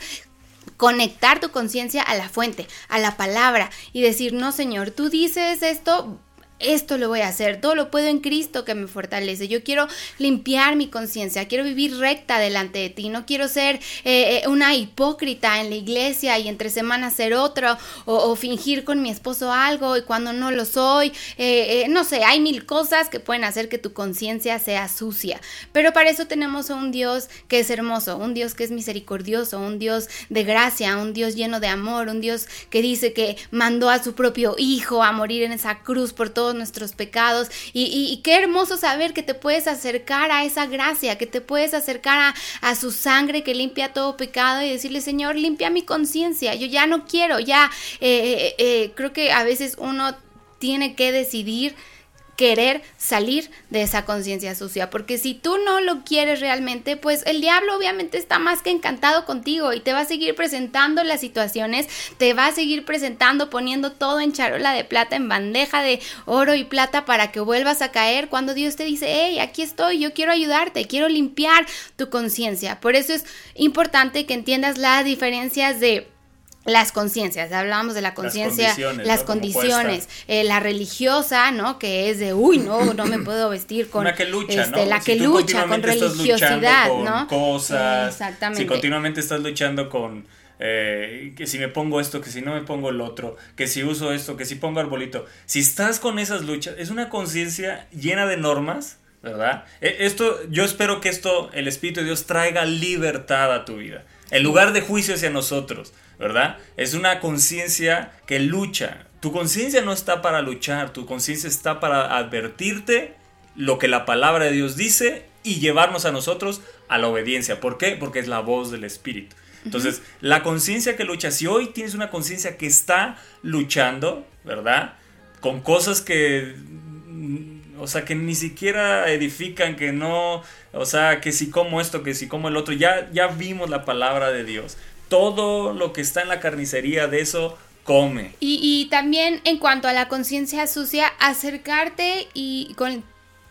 conectar tu conciencia a la fuente, a la palabra y decir, no Señor, tú dices esto, esto lo voy a hacer, todo lo puedo en Cristo que me fortalece. Yo quiero limpiar mi conciencia, quiero vivir recta delante de ti, no quiero ser eh, eh, una hipócrita en la iglesia y entre semanas ser otro o, fingir con mi esposo algo y cuando no lo soy. Eh, no sé, hay mil cosas que pueden hacer que tu conciencia sea sucia, pero para eso tenemos a un Dios que es hermoso, un Dios que es misericordioso, un Dios de gracia, un Dios lleno de amor, un Dios que dice que mandó a su propio Hijo a morir en esa cruz por nuestros pecados. Y, y- y qué hermoso saber que te puedes acercar a esa gracia, que te puedes acercar a, a su sangre que limpia todo pecado y decirle, Señor, limpia mi conciencia. Yo ya no quiero, ya eh, eh, eh, creo que a veces uno tiene que decidir querer salir de esa conciencia sucia, porque si tú no lo quieres realmente, pues el diablo obviamente está más que encantado contigo y te va a seguir presentando las situaciones, te va a seguir presentando poniendo todo en charola de plata, en bandeja de oro y plata para que vuelvas a caer cuando Dios te dice, hey, aquí estoy, yo quiero ayudarte, quiero limpiar tu conciencia. Por eso es importante que entiendas las diferencias de las conciencias, hablábamos de la conciencia, condiciones, las ¿no? Como condiciones, eh, la religiosa, ¿no? Que es de, uy, no, no me (clears throat) puedo vestir con... Una que lucha, este, ¿no? La Si que tú lucha con religiosidad, con ¿no? Cosas. Exactamente. Si continuamente estás luchando con. eh, que si me pongo esto, que si no me pongo el otro, que si uso esto, que si pongo arbolito. Si estás con esas luchas, es una conciencia llena de normas, ¿verdad? E- Esto, yo espero que esto, el Espíritu de Dios traiga libertad a tu vida. En lugar de juicio hacia nosotros, ¿verdad? Es una conciencia que lucha. Tu conciencia no está para luchar, tu conciencia está para advertirte lo que la palabra de Dios dice y llevarnos a nosotros a la obediencia. ¿Por qué? Porque es la voz del Espíritu. Entonces, la conciencia que lucha, si hoy tienes una conciencia que está luchando, ¿verdad? Con cosas que, o sea, que ni siquiera edifican, que no, o sea, que si como esto, que si como el otro, ya, ya vimos la palabra de Dios. Todo lo que está en la carnicería de eso, come. Y, y también en cuanto a la conciencia sucia, acercarte y con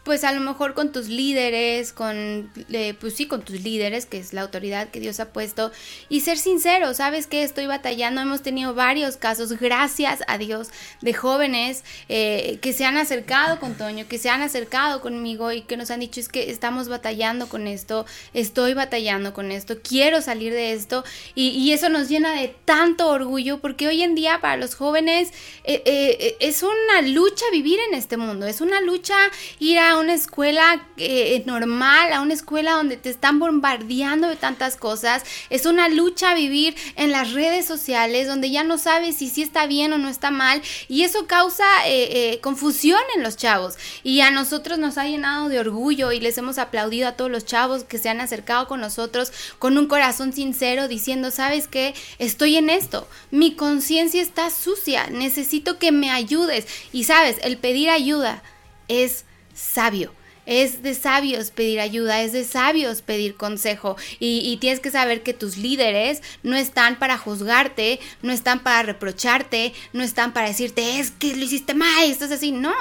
pues a lo mejor con tus líderes, con, eh, pues sí, con tus líderes, que es la autoridad que Dios ha puesto, y ser sincero, sabes que estoy batallando, hemos tenido varios casos, gracias a Dios, de jóvenes eh, que se han acercado con Toño, que se han acercado conmigo y que nos han dicho es que estamos batallando con esto, estoy batallando con esto, quiero salir de esto, y, y eso nos llena de tanto orgullo, porque hoy en día para los jóvenes eh, eh, es una lucha vivir en este mundo, es una lucha ir a a una escuela eh, normal, a una escuela donde te están bombardeando de tantas cosas. Es una lucha vivir en las redes sociales donde ya no sabes si sí está bien o no está mal y eso causa eh, eh, confusión en los chavos. Y a nosotros nos ha llenado de orgullo y les hemos aplaudido a todos los chavos que se han acercado con nosotros con un corazón sincero diciendo, ¿sabes qué? Estoy en esto. Mi conciencia está sucia. Necesito que me ayudes. Y sabes, el pedir ayuda es sabio. Es de sabios pedir ayuda, es de sabios pedir consejo y, tienes que saber que tus líderes no están para juzgarte, no están para reprocharte, no están para decirte es que lo hiciste mal, estás así, no.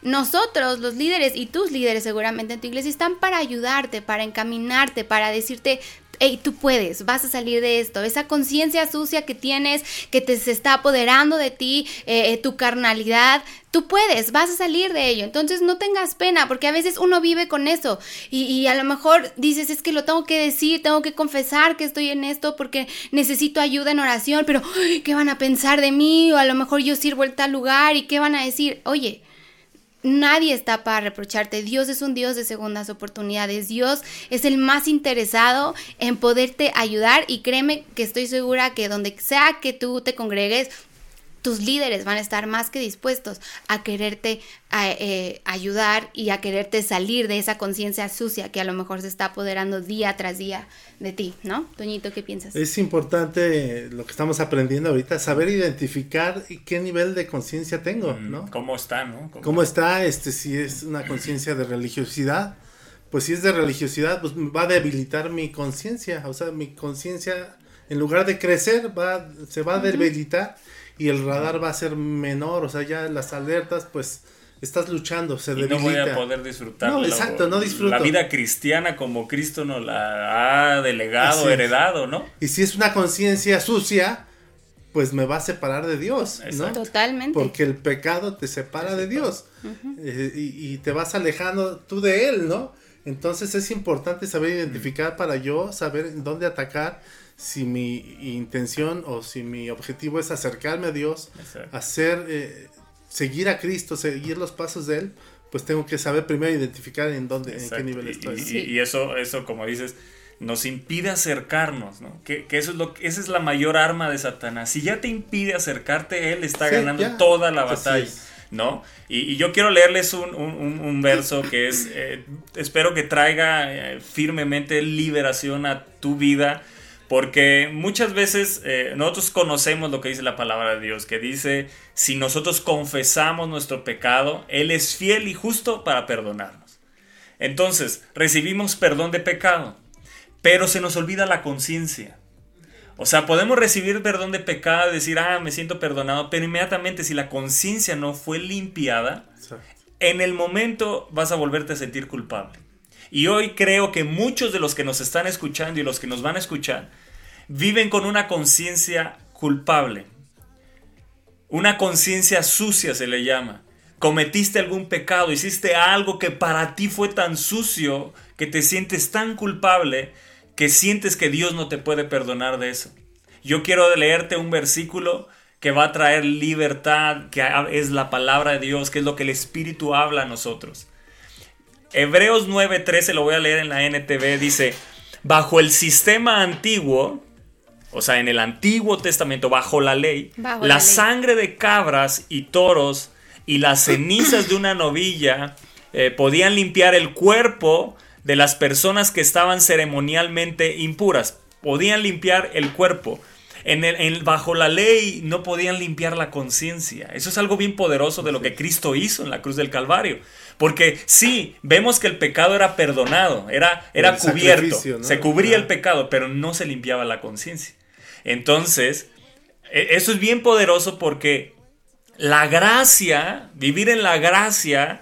Nosotros, los líderes y tus líderes seguramente en tu iglesia están para ayudarte, para encaminarte, para decirte hey, tú puedes, vas a salir de esto. Esa conciencia sucia que tienes, que te se está apoderando de ti, eh, tu carnalidad, tú puedes, vas a salir de ello. Entonces no tengas pena, porque a veces uno vive con eso y, y, a lo mejor dices, es que lo tengo que decir, tengo que confesar que estoy en esto porque necesito ayuda en oración, pero ¿qué van a pensar de mí? O a lo mejor yo sirvo en tal lugar y ¿qué van a decir? Oye, Nadie está para reprocharte. Dios es un Dios de segundas oportunidades. Dios es el más interesado en poderte ayudar y créeme que estoy segura que donde sea que tú te congregues, tus líderes van a estar más que dispuestos a quererte a, eh, ayudar y a quererte salir de esa conciencia sucia que a lo mejor se está apoderando día tras día de ti, ¿no? Toñito, ¿qué piensas? Es importante lo que estamos aprendiendo ahorita, saber identificar qué nivel de conciencia tengo, ¿no? ¿Cómo está, no? ¿Cómo, ¿Cómo está? Este, si es una conciencia de religiosidad, pues si es de religiosidad, pues va a debilitar mi conciencia, o sea, mi conciencia, en lugar de crecer, va, se va a debilitar y el radar va a ser menor, o sea, ya las alertas, pues estás luchando, se y debilita. no voy a poder disfrutar. No, la- exacto, no disfruto. La vida cristiana como Cristo nos la ha delegado, Así heredado, ¿no? Y si es una conciencia sucia, pues me va a separar de Dios, ¿no? Exacto. Totalmente. Porque el pecado te separa de Dios Eh, y, y te vas alejando tú de Él, ¿no? Entonces es importante saber identificar para yo saber en dónde atacar si mi intención o si mi objetivo es acercarme a Dios, Exacto. hacer, eh, seguir a Cristo, seguir los pasos de Él, pues tengo que saber primero identificar en dónde, en qué Exacto. nivel Y- estoy. Y, Sí. y eso, eso, como dices, nos impide acercarnos, ¿no? Que, que eso es lo que- esa es la mayor arma de Satanás. Si ya te impide acercarte, él está Sí, ganando ya. toda la Así batalla. es. ¿No? Y, y yo quiero leerles un, un- un- un verso que es, eh, espero que traiga eh, firmemente liberación a tu vida, porque muchas veces eh, nosotros conocemos lo que dice la palabra de Dios, que dice, si nosotros confesamos nuestro pecado, Él es fiel y justo para perdonarnos. Entonces, recibimos perdón de pecado, pero se nos olvida la conciencia. O sea, podemos recibir perdón de pecado decir, ah, me siento perdonado, pero inmediatamente si la conciencia no fue limpiada, en el momento vas a volverte a sentir culpable. Y hoy creo que muchos de los que nos están escuchando y los que nos van a escuchar viven con una conciencia culpable. Una conciencia sucia se le llama. Cometiste algún pecado, hiciste algo que para ti fue tan sucio que te sientes tan culpable que sientes que Dios no te puede perdonar de eso. Yo quiero leerte un versículo que va a traer libertad, que es la palabra de Dios, que es lo que el Espíritu habla a nosotros. Hebreos 9:13 lo voy a leer en la NTV, dice, bajo el sistema antiguo, o sea, en el Antiguo Testamento, bajo la ley, Bajo la, la ley. sangre de cabras y toros y las cenizas de una novilla eh, podían limpiar el cuerpo de las personas que estaban ceremonialmente impuras. Podían limpiar el cuerpo. En el, en- bajo la ley no podían limpiar la conciencia. Eso es algo bien poderoso de lo que Cristo hizo en la cruz del Calvario. Porque sí, vemos que el pecado era perdonado, era, era cubierto, se cubría el pecado, pero no se limpiaba la conciencia. Entonces, e- eso es bien poderoso porque la gracia, vivir en la gracia,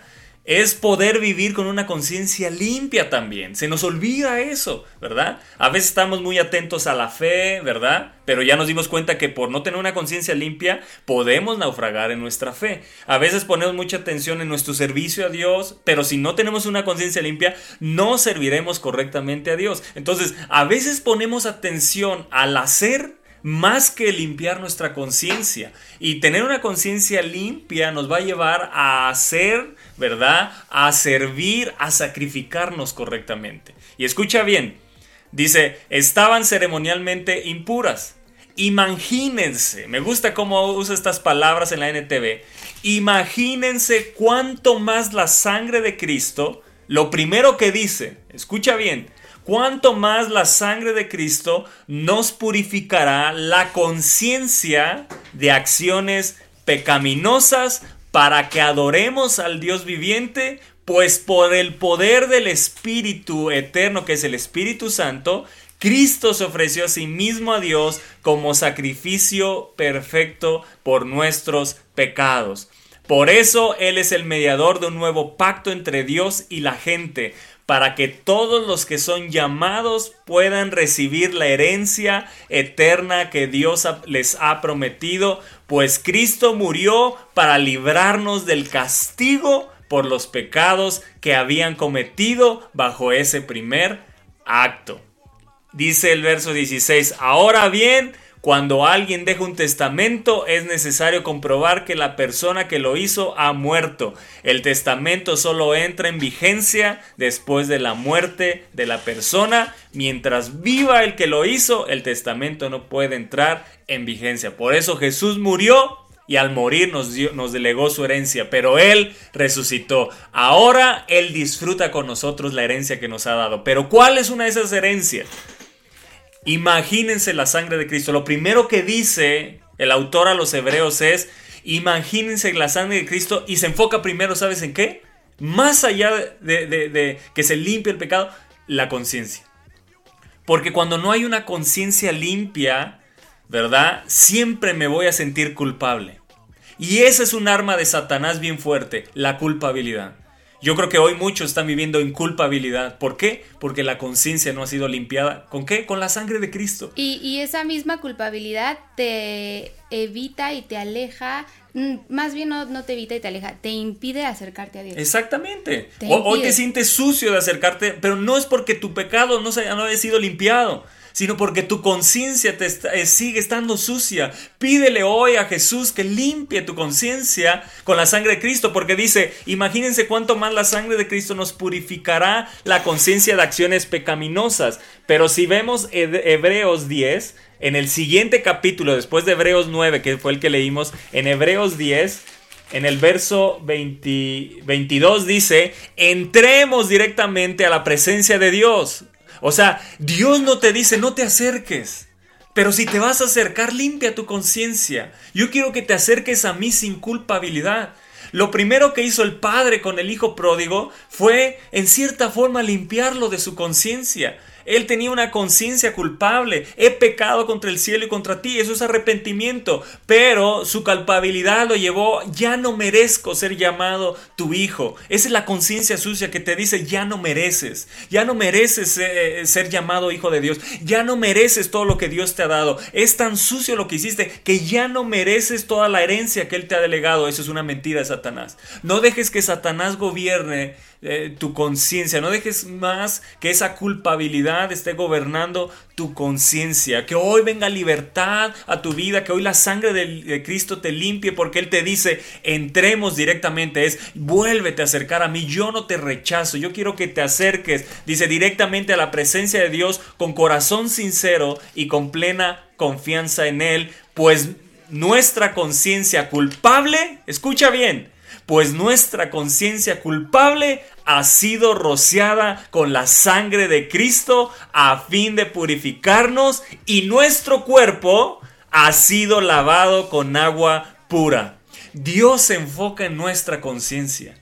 es poder vivir con una conciencia limpia también. Se nos olvida eso, ¿verdad? A veces estamos muy atentos a la fe, ¿verdad? Pero ya nos dimos cuenta que por no tener una conciencia limpia podemos naufragar en nuestra fe. A veces ponemos mucha atención en nuestro servicio a Dios, pero si no tenemos una conciencia limpia, no serviremos correctamente a Dios. Entonces, a veces ponemos atención al hacer, más que limpiar nuestra conciencia. Y tener una conciencia limpia nos va a llevar a hacer, ¿verdad? A servir, a sacrificarnos correctamente. Y escucha bien, dice, estaban ceremonialmente impuras. Imagínense, me gusta cómo usa estas palabras en la NTV. Imagínense cuánto más la sangre de Cristo, lo primero que dice, escucha bien, cuánto más la sangre de Cristo nos purificará la conciencia de acciones pecaminosas para que adoremos al Dios viviente, pues por el poder del Espíritu eterno, que es el Espíritu Santo, Cristo se ofreció a sí mismo a Dios como sacrificio perfecto por nuestros pecados. Por eso Él es el mediador de un nuevo pacto entre Dios y la gente, para que todos los que son llamados puedan recibir la herencia eterna que Dios les ha prometido, pues Cristo murió para librarnos del castigo por los pecados que habían cometido bajo ese primer acto. Dice el verso 16, ahora bien, cuando alguien deja un testamento es necesario comprobar que la persona que lo hizo ha muerto. El testamento solo entra en vigencia después de la muerte de la persona. Mientras viva el que lo hizo, el testamento no puede entrar en vigencia. Por eso Jesús murió y al morir nos, dio, nos delegó su herencia, pero Él resucitó. Ahora Él disfruta con nosotros la herencia que nos ha dado. Pero ¿cuál es una de esas herencias? Imagínense la sangre de Cristo. Lo primero que dice el autor a los hebreos es, imagínense la sangre de Cristo y se enfoca primero, ¿sabes en qué? Más allá de, que se limpie el pecado, la conciencia. Porque cuando no hay una conciencia limpia, ¿verdad? Siempre me voy a sentir culpable. Y ese es un arma de Satanás bien fuerte, la culpabilidad. Yo creo que hoy muchos están viviendo en culpabilidad. ¿Por qué? Porque la conciencia no ha sido limpiada. ¿Con qué? Con la sangre de Cristo. Y, y, esa misma culpabilidad te evita y te aleja. Más bien no, no, te evita y te aleja, te impide acercarte a Dios. Exactamente. Te hoy te sientes sucio de acercarte, pero no es porque tu pecado no, se, no haya sido limpiado sino porque tu conciencia eh, sigue estando sucia. Pídele hoy a Jesús que limpie tu conciencia con la sangre de Cristo, porque dice, imagínense cuánto más la sangre de Cristo nos purificará la conciencia de acciones pecaminosas. Pero si vemos Hebreos 10, en el siguiente capítulo, después de Hebreos 9, que fue el que leímos, en Hebreos 10, en el verso 20, 22 dice, entremos directamente a la presencia de Dios. O sea, Dios no te dice no te acerques. Pero si te vas a acercar, limpia tu conciencia. Yo quiero que te acerques a mí sin culpabilidad. Lo primero que hizo el padre con el hijo pródigo fue, en cierta forma, limpiarlo de su conciencia. Él tenía una conciencia culpable. He pecado contra el cielo y contra ti. Eso es arrepentimiento. Pero su culpabilidad lo llevó, ya no merezco ser llamado tu hijo. Esa es la conciencia sucia que te dice, ya no mereces. Ya no mereces ser, ser llamado hijo de Dios. Ya no mereces todo lo que Dios te ha dado. Es tan sucio lo que hiciste que ya no mereces toda la herencia que Él te ha delegado. Eso es una mentira de Satanás. No dejes que Satanás gobierne eh, tu conciencia. No dejes más que esa culpabilidad esté gobernando tu conciencia. Que hoy venga libertad a tu vida. Que hoy la sangre de, de, Cristo te limpie. Porque Él te dice, entremos directamente. Es, vuélvete a acercar a mí. Yo no te rechazo. Yo quiero que te acerques. Dice, directamente a la presencia de Dios con corazón sincero y con plena confianza en Él. Pues nuestra conciencia culpable, escucha bien, pues nuestra conciencia culpable ha sido rociada con la sangre de Cristo a fin de purificarnos y nuestro cuerpo ha sido lavado con agua pura. Dios se enfoca en nuestra conciencia.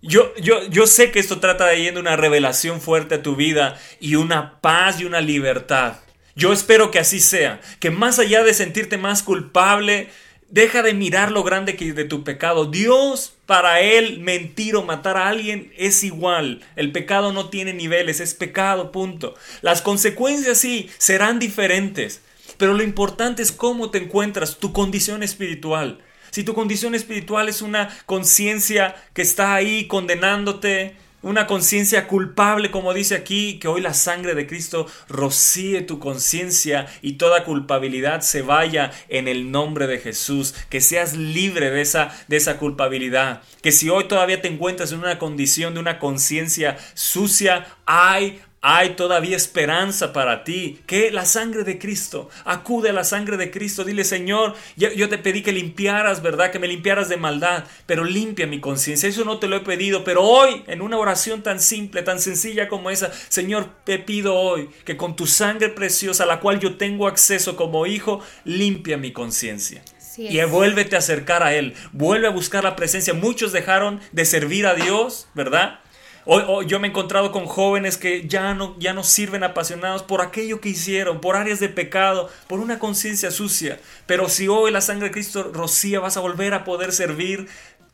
Yo, yo, yo sé que esto trata de yendo una revelación fuerte a tu vida y una paz y una libertad. Yo espero que así sea, que más allá de sentirte más culpable, Deja de mirar lo grande que de tu pecado. Dios, para él, mentir o matar a alguien es igual. El pecado no tiene niveles, es pecado, punto. Las consecuencias sí serán diferentes. Pero lo importante es cómo te encuentras, tu condición espiritual. Si tu condición espiritual es una conciencia que está ahí condenándote, una conciencia culpable, como dice aquí, que hoy la sangre de Cristo rocíe tu conciencia y toda culpabilidad se vaya en el nombre de Jesús, que seas libre de esa, de esa culpabilidad, que si hoy todavía te encuentras en una condición de una conciencia sucia, hay hay todavía esperanza para ti. Que la sangre de Cristo. Acude a la sangre de Cristo. Dile, Señor, yo, yo te pedí que limpiaras, ¿verdad? Que me limpiaras de maldad. Pero limpia mi conciencia. Eso no te lo he pedido. Pero hoy, en una oración tan simple, tan sencilla como esa, Señor, te pido hoy que con tu sangre preciosa, a la cual yo tengo acceso como hijo, limpia mi conciencia. Y vuélvete a acercar a Él, vuelve a buscar la presencia. Muchos dejaron de servir a Dios, ¿verdad? Hoy, yo me he encontrado con jóvenes que ya no, ya no sirven apasionados por aquello que hicieron, por áreas de pecado, por una conciencia sucia. Pero si hoy la sangre de Cristo rocía, vas a volver a poder servir,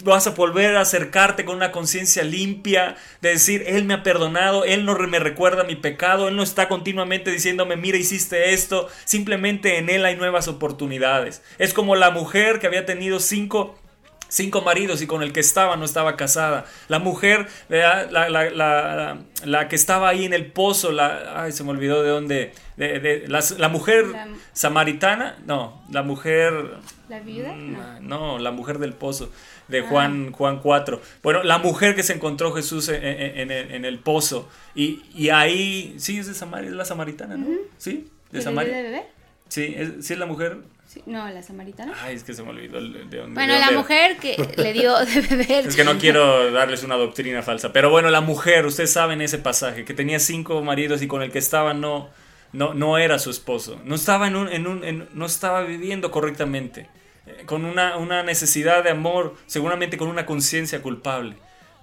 vas a volver a acercarte con una conciencia limpia, de decir, Él me ha perdonado, Él no me recuerda mi pecado, Él no está continuamente diciéndome, mira, hiciste esto, simplemente en Él hay nuevas oportunidades. Es como la mujer que había tenido cinco cinco maridos y con el que estaba no estaba casada. La mujer, ¿verdad? la, la, la, la que estaba ahí en el pozo, la, ay, se me olvidó de dónde, de, de- la, la mujer samaritana, no, la mujer, ¿La viuda? No. no, la mujer del pozo de Juan, Juan 4. Bueno, la mujer que se encontró Jesús en, en- en el, en el pozo y, y ahí, sí, es de Samar- es la samaritana, ¿no? Sí, de ¿Que le dio Samaria. de beber? Sí, es, sí es la mujer. Sí, No, la samaritana. Ay, es que se me olvidó de dónde. Bueno, de la dónde- mujer que le dio (laughs) de beber. Es que no quiero darles una doctrina falsa. Pero bueno, la mujer, ustedes saben ese pasaje, que tenía cinco maridos y con el que estaba no, no, no era su esposo. No estaba, en un, en un, en- no estaba viviendo correctamente. Eh, Con una, una necesidad de amor, seguramente con una conciencia culpable.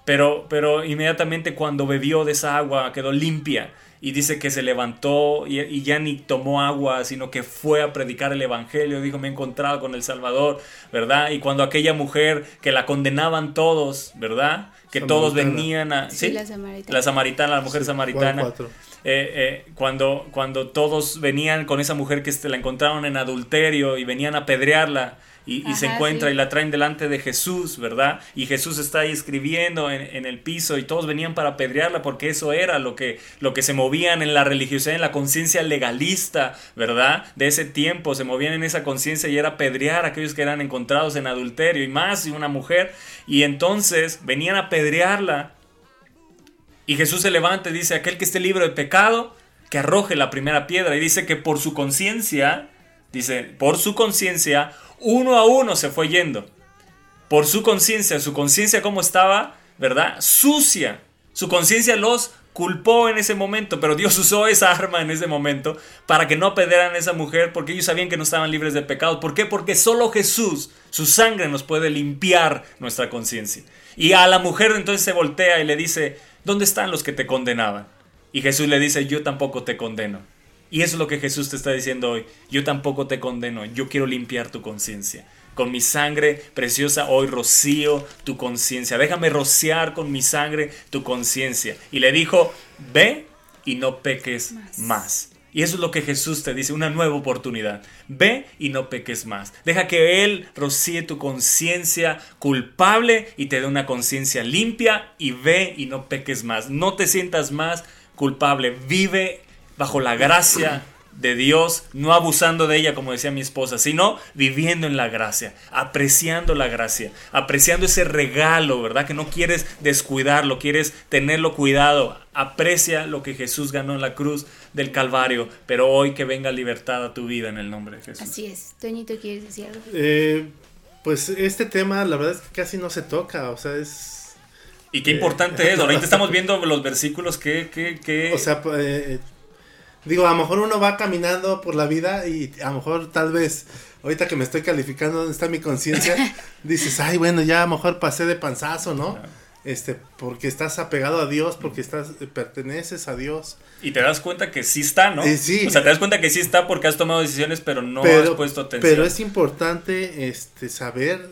Pero, pero inmediatamente cuando bebió de esa agua quedó limpia. Y dice que se levantó y, y ya ni tomó agua, sino que fue a predicar el Evangelio. Dijo, me he encontrado con el Salvador, ¿verdad? Y cuando aquella mujer que la condenaban todos, ¿verdad? Que todos venían a... Sí, la samaritana. La samaritana, la mujer Sí, samaritana. cuatro. Eh, eh, cuando, cuando todos venían con esa mujer que la encontraron en adulterio y venían a apedrearla y, y se encuentra sí. y la traen delante de Jesús, ¿verdad? Y Jesús está ahí escribiendo en, en el piso y todos venían para apedrearla porque eso era lo que, lo que se movían en la religiosidad, en la conciencia legalista, ¿verdad? De ese tiempo, se movían en esa conciencia y era apedrear a aquellos que eran encontrados en adulterio y más si una mujer. Y entonces venían a apedrearla y Jesús se levanta y dice, aquel que esté libre de pecado, que arroje la primera piedra. Y dice que por su conciencia, dice, por su conciencia, uno a uno se fue yendo. Por su conciencia, su conciencia cómo estaba, ¿verdad? Sucia. Su conciencia los culpó en ese momento, pero Dios usó esa arma en ese momento para que no apedrearan a esa mujer, porque ellos sabían que no estaban libres de pecado. ¿Por qué? Porque solo Jesús, su sangre nos puede limpiar nuestra conciencia. Y a la mujer entonces se voltea y le dice, ¿dónde están los que te condenaban? Y Jesús le dice, yo tampoco te condeno. Y eso es lo que Jesús te está diciendo hoy. Yo tampoco te condeno, yo quiero limpiar tu conciencia. Con mi sangre preciosa hoy rocío tu conciencia. Déjame rociar con mi sangre tu conciencia. Y le dijo, ve y no peques más. Y eso es lo que Jesús te dice, una nueva oportunidad. Ve y no peques más. Deja que Él rocíe tu conciencia culpable y te dé una conciencia limpia y ve y no peques más. No te sientas más culpable. Vive bajo la gracia de Dios, no abusando de ella, como decía mi esposa, sino viviendo en la gracia, apreciando la gracia, apreciando ese regalo, ¿verdad? Que no quieres descuidarlo, quieres tenerlo cuidado. Aprecia lo que Jesús ganó en la cruz del Calvario, pero hoy que venga libertad a tu vida en el nombre de Jesús. Así es. Toñito, ¿quieres decir algo? Eh, pues este tema, la verdad es que casi no se toca, o sea, es... Y qué importante (laughs) es, ahorita estamos viendo los versículos que... que, que O sea, eh, digo, a lo mejor uno va caminando por la vida y a lo mejor tal vez, ahorita que me estoy calificando, ¿dónde está mi conciencia? (laughs) dices, ay, bueno, ya a lo mejor pasé de panzazo, ¿no? Este, porque estás apegado a Dios, porque estás, eh, perteneces a Dios. y te das cuenta que sí está, ¿no? Eh, sí. O sea, te das cuenta que sí está porque has tomado decisiones, pero no has puesto atención. pero es importante este saber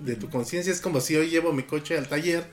de tu conciencia. Es como si hoy llevo mi coche al taller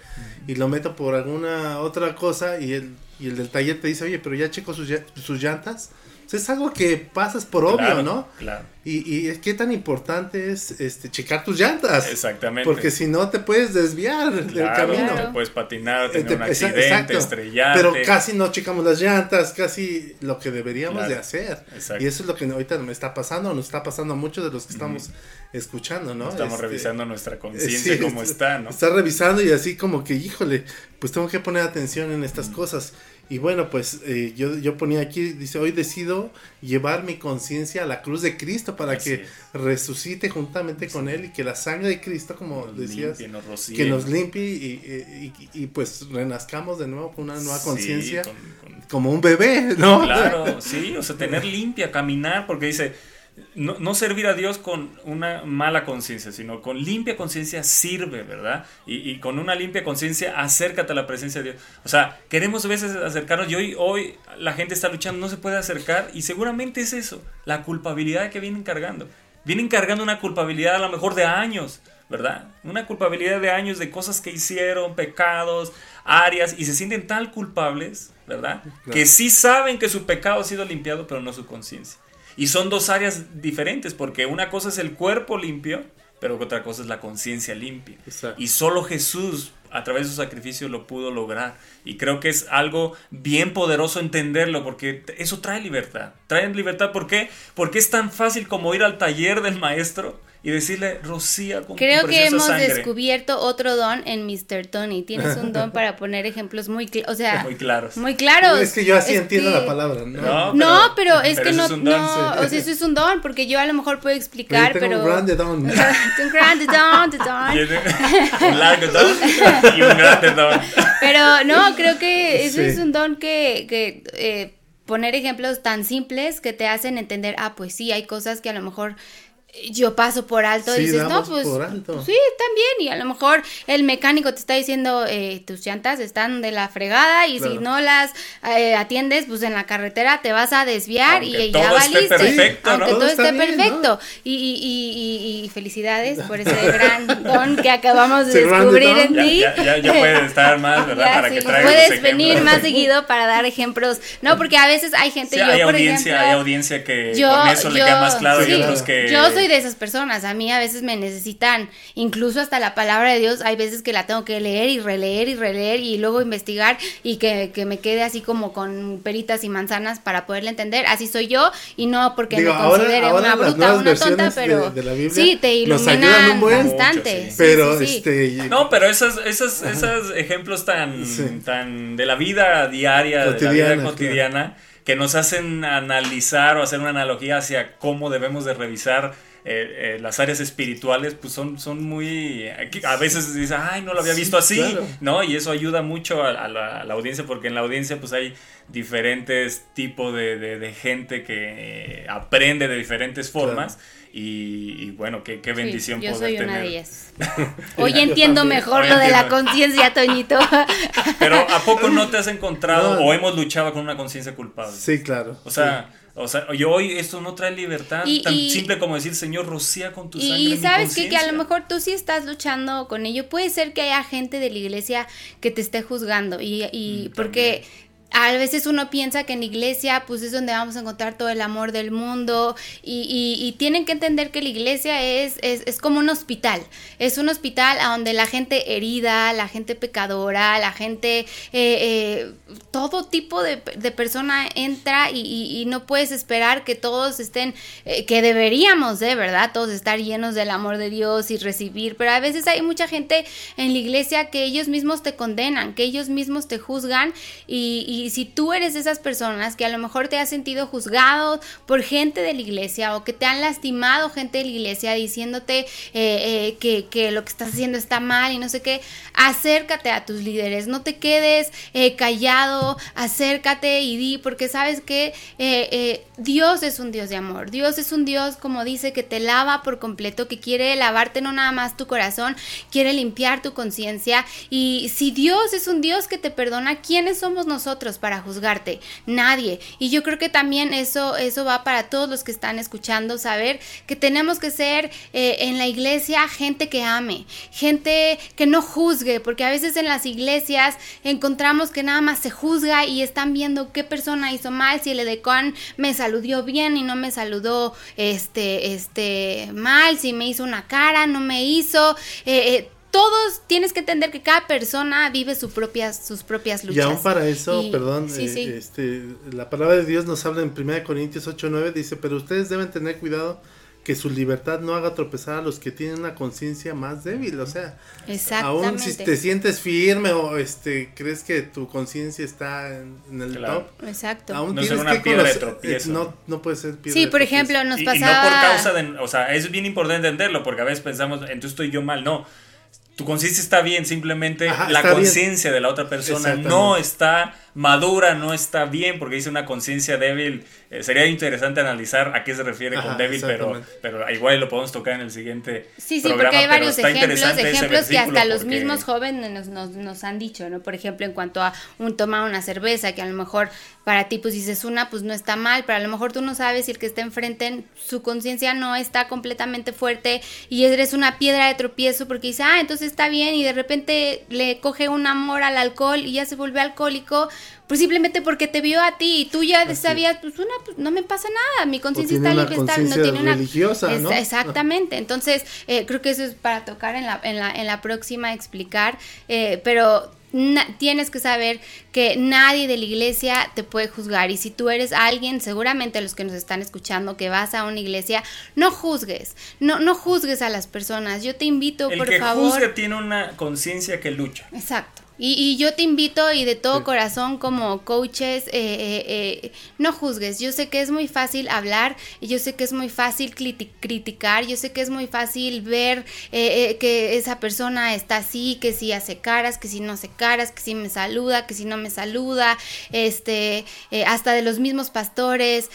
y lo meto por alguna otra cosa y el, y el del taller te dice, oye, pero ya checo sus, sus llantas. Es algo que pasas por obvio, Claro, ¿no? Claro. Y, y qué tan importante es este checar tus llantas. Exactamente. Porque si no te puedes desviar del Claro, camino. te puedes patinar, tener te- un accidente, exacto. estrellarte. Pero casi no checamos las llantas, casi lo que deberíamos Claro. de hacer. Exacto. Y eso es lo que ahorita me está pasando, nos está pasando a muchos de los que estamos escuchando, ¿no? Estamos Este, revisando nuestra eh, conciencia sí, cómo es- está, ¿no? Está revisando y así como que, híjole, pues tengo que poner atención en estas cosas. Y bueno, pues eh, yo, yo ponía aquí, dice, hoy decido llevar mi conciencia a la cruz de Cristo para Así que es. resucite juntamente con Él y que la sangre de Cristo, como Nos decías, limpie, nos rocíe. que nos limpie y, y- y, pues renazcamos de nuevo con una nueva Sí, conciencia con- con- como un bebé, ¿no? Claro, (laughs) sí, o sea, tener limpia, caminar, porque dice, no, no servir a Dios con una mala conciencia, sino con limpia conciencia sirve, ¿verdad? Y, y con una limpia conciencia acércate a la presencia de Dios. O sea, queremos a veces acercarnos y hoy, hoy la gente está luchando, no se puede acercar y seguramente es eso, la culpabilidad que vienen cargando. Vienen cargando una culpabilidad a lo mejor de años, ¿verdad? Una culpabilidad de años de cosas que hicieron, pecados, áreas, y se sienten tan culpables, ¿verdad? Que sí saben que su pecado ha sido limpiado, pero no su conciencia. Y son dos áreas diferentes, porque una cosa es el cuerpo limpio, pero otra cosa es la conciencia limpia. Exacto. Y solo Jesús, a través de su sacrificio, lo pudo lograr. Y creo que es algo bien poderoso entenderlo, porque eso trae libertad. Trae libertad, ¿por qué? Porque es tan fácil como ir al taller del maestro y decirle, Rocía con Creo tu que hemos sangre". descubierto otro don en Mr. Tony. Tienes (laughs) un don para poner ejemplos muy, cl- o sea, (laughs) Muy claros. muy claros. Es que yo así Es entiendo que- la palabra, ¿no? No, No, pero, es pero que no, es un don, no, sí. o sea, eso es un don, porque yo a lo mejor puedo explicar, tengo pero... un grande don. (laughs) un grande don, de don. Y un largo don y un grande don. Pero no, creo que eso Sí. es un don que, que eh, poner ejemplos tan simples que te hacen entender, ah, pues sí, hay cosas que a lo mejor yo paso por alto Sí, y dices, no, pues, por alto. pues sí, también. Y a lo mejor el mecánico te está diciendo, eh, tus llantas están de la fregada y Claro. si no las eh, atiendes, pues en la carretera te vas a desviar Aunque y todo ya esté valiste. perfecto, ¿no? Aunque todo, Todo esté bien, ¿no? perfecto. Y, y, y, y- y felicidades por ese gran (laughs) don que acabamos de descubrir en ti. ya, ya, ya puedes estar más, (laughs) ¿verdad? Ya, Para sí, que traigas puedes venir más (laughs) seguido para dar ejemplos. No, porque a veces hay gente, Sí, yo hay por audiencia, ejemplo, hay audiencia que yo, con eso le queda más claro sí, y otros que... Yo soy de esas personas, a mí a veces me necesitan, incluso hasta la palabra de Dios, hay veces que la tengo que leer y releer y releer y luego investigar y que, que me quede así como con peritas y manzanas para poderle entender. Así soy yo y no porque Digo, me ahora- considere ahora una bruta una tonta, de- pero de la Biblia sí, te iluminan bastante. Mucho, sí. Sí, Pero sí, sí. este No, pero esos, esos, esos ejemplos tan, Sí. tan de la vida diaria, de la Cotidiana, vida cotidiana, que nos hacen analizar o hacer una analogía hacia cómo debemos de revisar eh, eh, las áreas espirituales, pues son, son muy... A veces dices, ay, no lo había Sí, visto así, claro. ¿no? Y eso ayuda mucho a, a la, a la audiencia, porque en la audiencia pues hay diferentes tipos de, de- de gente que aprende de diferentes formas. Y, y bueno, qué, qué Sí, bendición yo poder soy tener. una de ellas. (laughs) (laughs) Hoy entiendo mejor Hoy lo de la entiendo. conciencia, Toñito. (laughs) Pero ¿a poco no te has encontrado No. o hemos luchado con una conciencia culpable? sí, claro. O sea, o sea, y hoy esto no trae libertad Y- tan y- simple como decir, Señor, rocía con tu sangre. Y mi sabes que, que a lo conciencia". mejor tú sí estás luchando con ello. Puede ser que haya gente de la iglesia que te esté juzgando. Y, y Mm, porque a veces uno piensa que en iglesia pues es donde vamos a encontrar todo el amor del mundo. Y, y- tienen que entender que la iglesia es, es, es como un hospital. Es un hospital a donde la gente herida, la gente pecadora, la gente... eh, eh, todo tipo de, de persona entra y, y- y no puedes esperar que todos estén, eh, que deberíamos de, ¿verdad? Todos estar llenos del amor de Dios y recibir, pero a veces hay mucha gente en la iglesia que ellos mismos te condenan, que ellos mismos te juzgan y, y si tú eres de esas personas que a lo mejor te has sentido juzgado por gente de la iglesia o que te han lastimado gente de la iglesia diciéndote eh, eh, que, que lo que estás haciendo está mal y no sé qué, acércate a tus líderes, no te quedes eh, callado, acércate y di, porque sabes que Dios es un Dios de amor, Dios es un Dios, como dice, que te lava por completo, que quiere lavarte no nada más tu corazón, quiere limpiar tu conciencia. Y si Dios es un Dios que te perdona, ¿quiénes somos nosotros para juzgarte? Nadie. Y yo creo que también eso, eso va para todos los que están escuchando, saber que tenemos que ser eh, en la iglesia gente que ame, gente que no juzgue, porque a veces en las iglesias encontramos que nada más se juzga y están viendo qué persona hizo mal, si el edecán me saludó bien y no me saludó este, este, mal, si me hizo una cara, no me hizo. eh, eh, todos tienes que entender que cada persona vive su propias, sus propias Y luchas. aún para eso, Y- perdón, sí, eh, sí. Este, la palabra de Dios nos habla en 1 Corintios 8, 9, dice, pero ustedes deben tener cuidado que su libertad no haga tropezar a los que tienen una conciencia más débil, o sea, aún si te sientes firme o este crees que tu conciencia está en, en el Claro. top, Exacto. aún No tienes una que piedra de conocer- tropiezo. eh, no, no puede ser piedra Sí, de por ejemplo, nos Y, y pasaba... no por causa de, o sea, es bien importante entenderlo, porque a veces pensamos, entonces estoy yo mal, no. Tu conciencia está bien, simplemente Ajá, la conciencia de la otra persona no está madura, no está bien, porque dice una conciencia débil. Eh, sería interesante analizar a qué se refiere con débil, pero, pero igual lo podemos tocar en el siguiente Sí, sí, programa, porque hay varios ejemplos, ejemplos que hasta los porque- mismos jóvenes nos, nos, nos han dicho, ¿no? Por ejemplo, en cuanto a un tomar una cerveza, que a lo mejor para ti pues dices una, pues no está mal, pero a lo mejor tú no sabes si el que está enfrente, su conciencia no está completamente fuerte y eres una piedra de tropiezo porque dice, ah, entonces está bien y de repente le coge un amor al alcohol y ya se vuelve alcohólico, pues simplemente porque te vio a ti y tú ya Así sabías, pues una, pues no me pasa nada, mi conciencia está libre, está, no tiene una religiosa, ¿no? Esa- Exactamente, entonces eh, creo que eso es para tocar en la, en la, en la próxima explicar, eh, pero na- tienes que saber que nadie de la iglesia te puede juzgar y si tú eres alguien, seguramente los que nos están escuchando que vas a una iglesia, no juzgues, no, no juzgues a las personas, yo te invito El por que favor. juzga tiene una conciencia que lucha. Exacto. Y, y yo te invito y de todo Sí. corazón como coaches, eh, eh, eh, no juzgues. Yo sé que es muy fácil hablar, yo sé que es muy fácil criti- criticar, yo sé que es muy fácil ver que esa persona está así, que si hace caras, que si no hace caras, que si me saluda, que si no me saluda, este, hasta de los mismos pastores.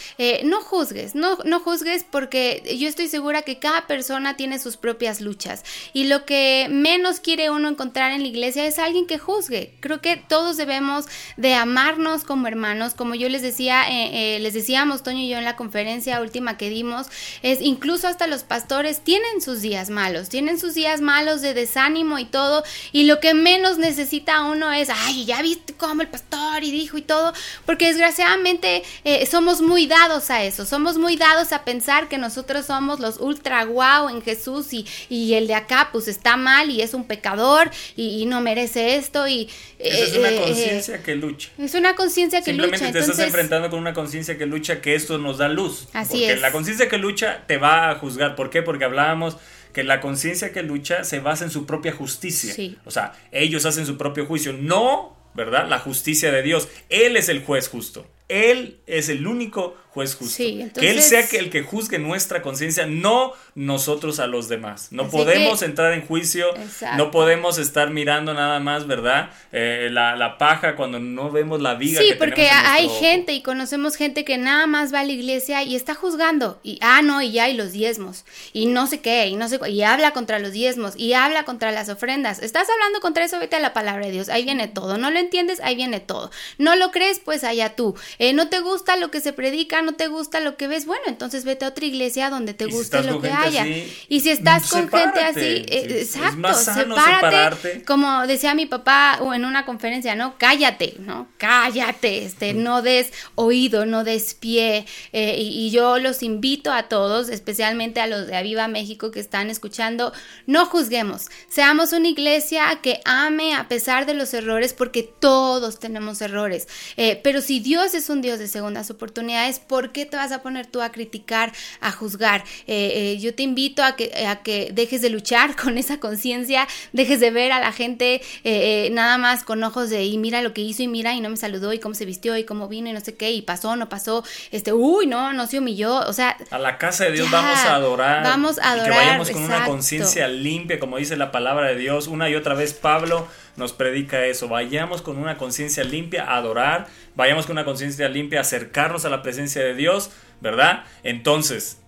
No juzgues, no, no juzgues porque yo estoy segura que cada persona tiene sus propias luchas. Y lo que menos quiere uno encontrar en la iglesia es alguien que juzgue. Creo que todos debemos de amarnos como hermanos, como yo les decía, eh, eh, les decíamos Toño y yo en la conferencia última que dimos, es incluso hasta los pastores tienen sus días malos, tienen sus días malos de desánimo y todo, y lo que menos necesita uno es, ay, ya viste cómo el pastor y dijo y todo, porque desgraciadamente eh, somos muy dados a eso, somos muy dados a pensar que nosotros somos los ultra guau en Jesús y, y el de acá pues está mal y es un pecador y no merece esto y... Esa es eh, una eh, conciencia que lucha. es una conciencia que Simplemente lucha. te estás enfrentando con una conciencia que lucha, que esto nos da luz. Así porque es. la conciencia que lucha te va a juzgar. ¿Por qué? Porque hablábamos que la conciencia que lucha se basa en su propia justicia. Sí. O sea, ellos hacen su propio juicio, no, ¿verdad? La justicia de Dios. Él es el juez justo. Él es el único juez justo. Sí, que Él entonces- sea que el que juzgue nuestra conciencia, no nosotros a los demás. No podemos que- entrar en juicio, Exacto. no podemos estar mirando nada más, ¿verdad? Eh, la, la paja cuando no vemos la viga. Sí, que porque tenemos en hay nuestro gente y conocemos gente que nada más va a la iglesia y está juzgando. Y, ah, no, y ya hay los diezmos. Y no sé qué, y no sé Y habla contra los diezmos. Y habla contra las ofrendas. Estás hablando contra eso, vete a la palabra de Dios. Ahí viene todo. No lo entiendes, ahí viene todo. No lo crees, pues allá tú. Eh, no te gusta lo que se predica, no te gusta lo que ves. Bueno, entonces vete a otra iglesia donde te si guste lo que haya. así, y si estás con gente así, eh, exacto, sepárate. Como decía mi papá o en una conferencia, ¿no? Cállate, ¿no? Cállate, este, no des oído, no des pie. eh, y, y yo los invito a todos, especialmente a los de Aviva México que están escuchando, no juzguemos. Seamos una iglesia que ame a pesar de los errores, porque todos tenemos errores. Eh, pero si Dios es un Dios de segundas oportunidades, ¿por qué te vas a poner tú a criticar, a juzgar? Eh, eh, yo te invito a que, a que dejes de luchar con esa conciencia, dejes de ver a la gente eh, nada más con ojos de, y mira lo que hizo, y mira, y no me saludó, y cómo se vistió, y cómo vino, y no sé qué, y pasó, no pasó, este, uy, no, no se humilló, o sea, A la casa de Dios Ya, vamos a adorar. vamos a Y que adorar, vayamos con una conciencia limpia, como dice la palabra de Dios. Una y otra vez Pablo nos predica eso. Vayamos con una conciencia limpia a adorar. Vayamos con una conciencia limpia a acercarnos a la presencia de Dios, ¿verdad? Entonces,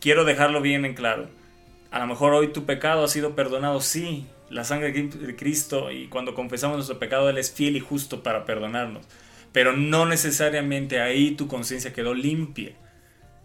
quiero dejarlo bien en claro. A lo mejor hoy tu pecado ha sido perdonado, sí. La sangre de Cristo y cuando confesamos nuestro pecado, Él es fiel y justo para perdonarnos. pero no necesariamente ahí tu conciencia quedó limpia.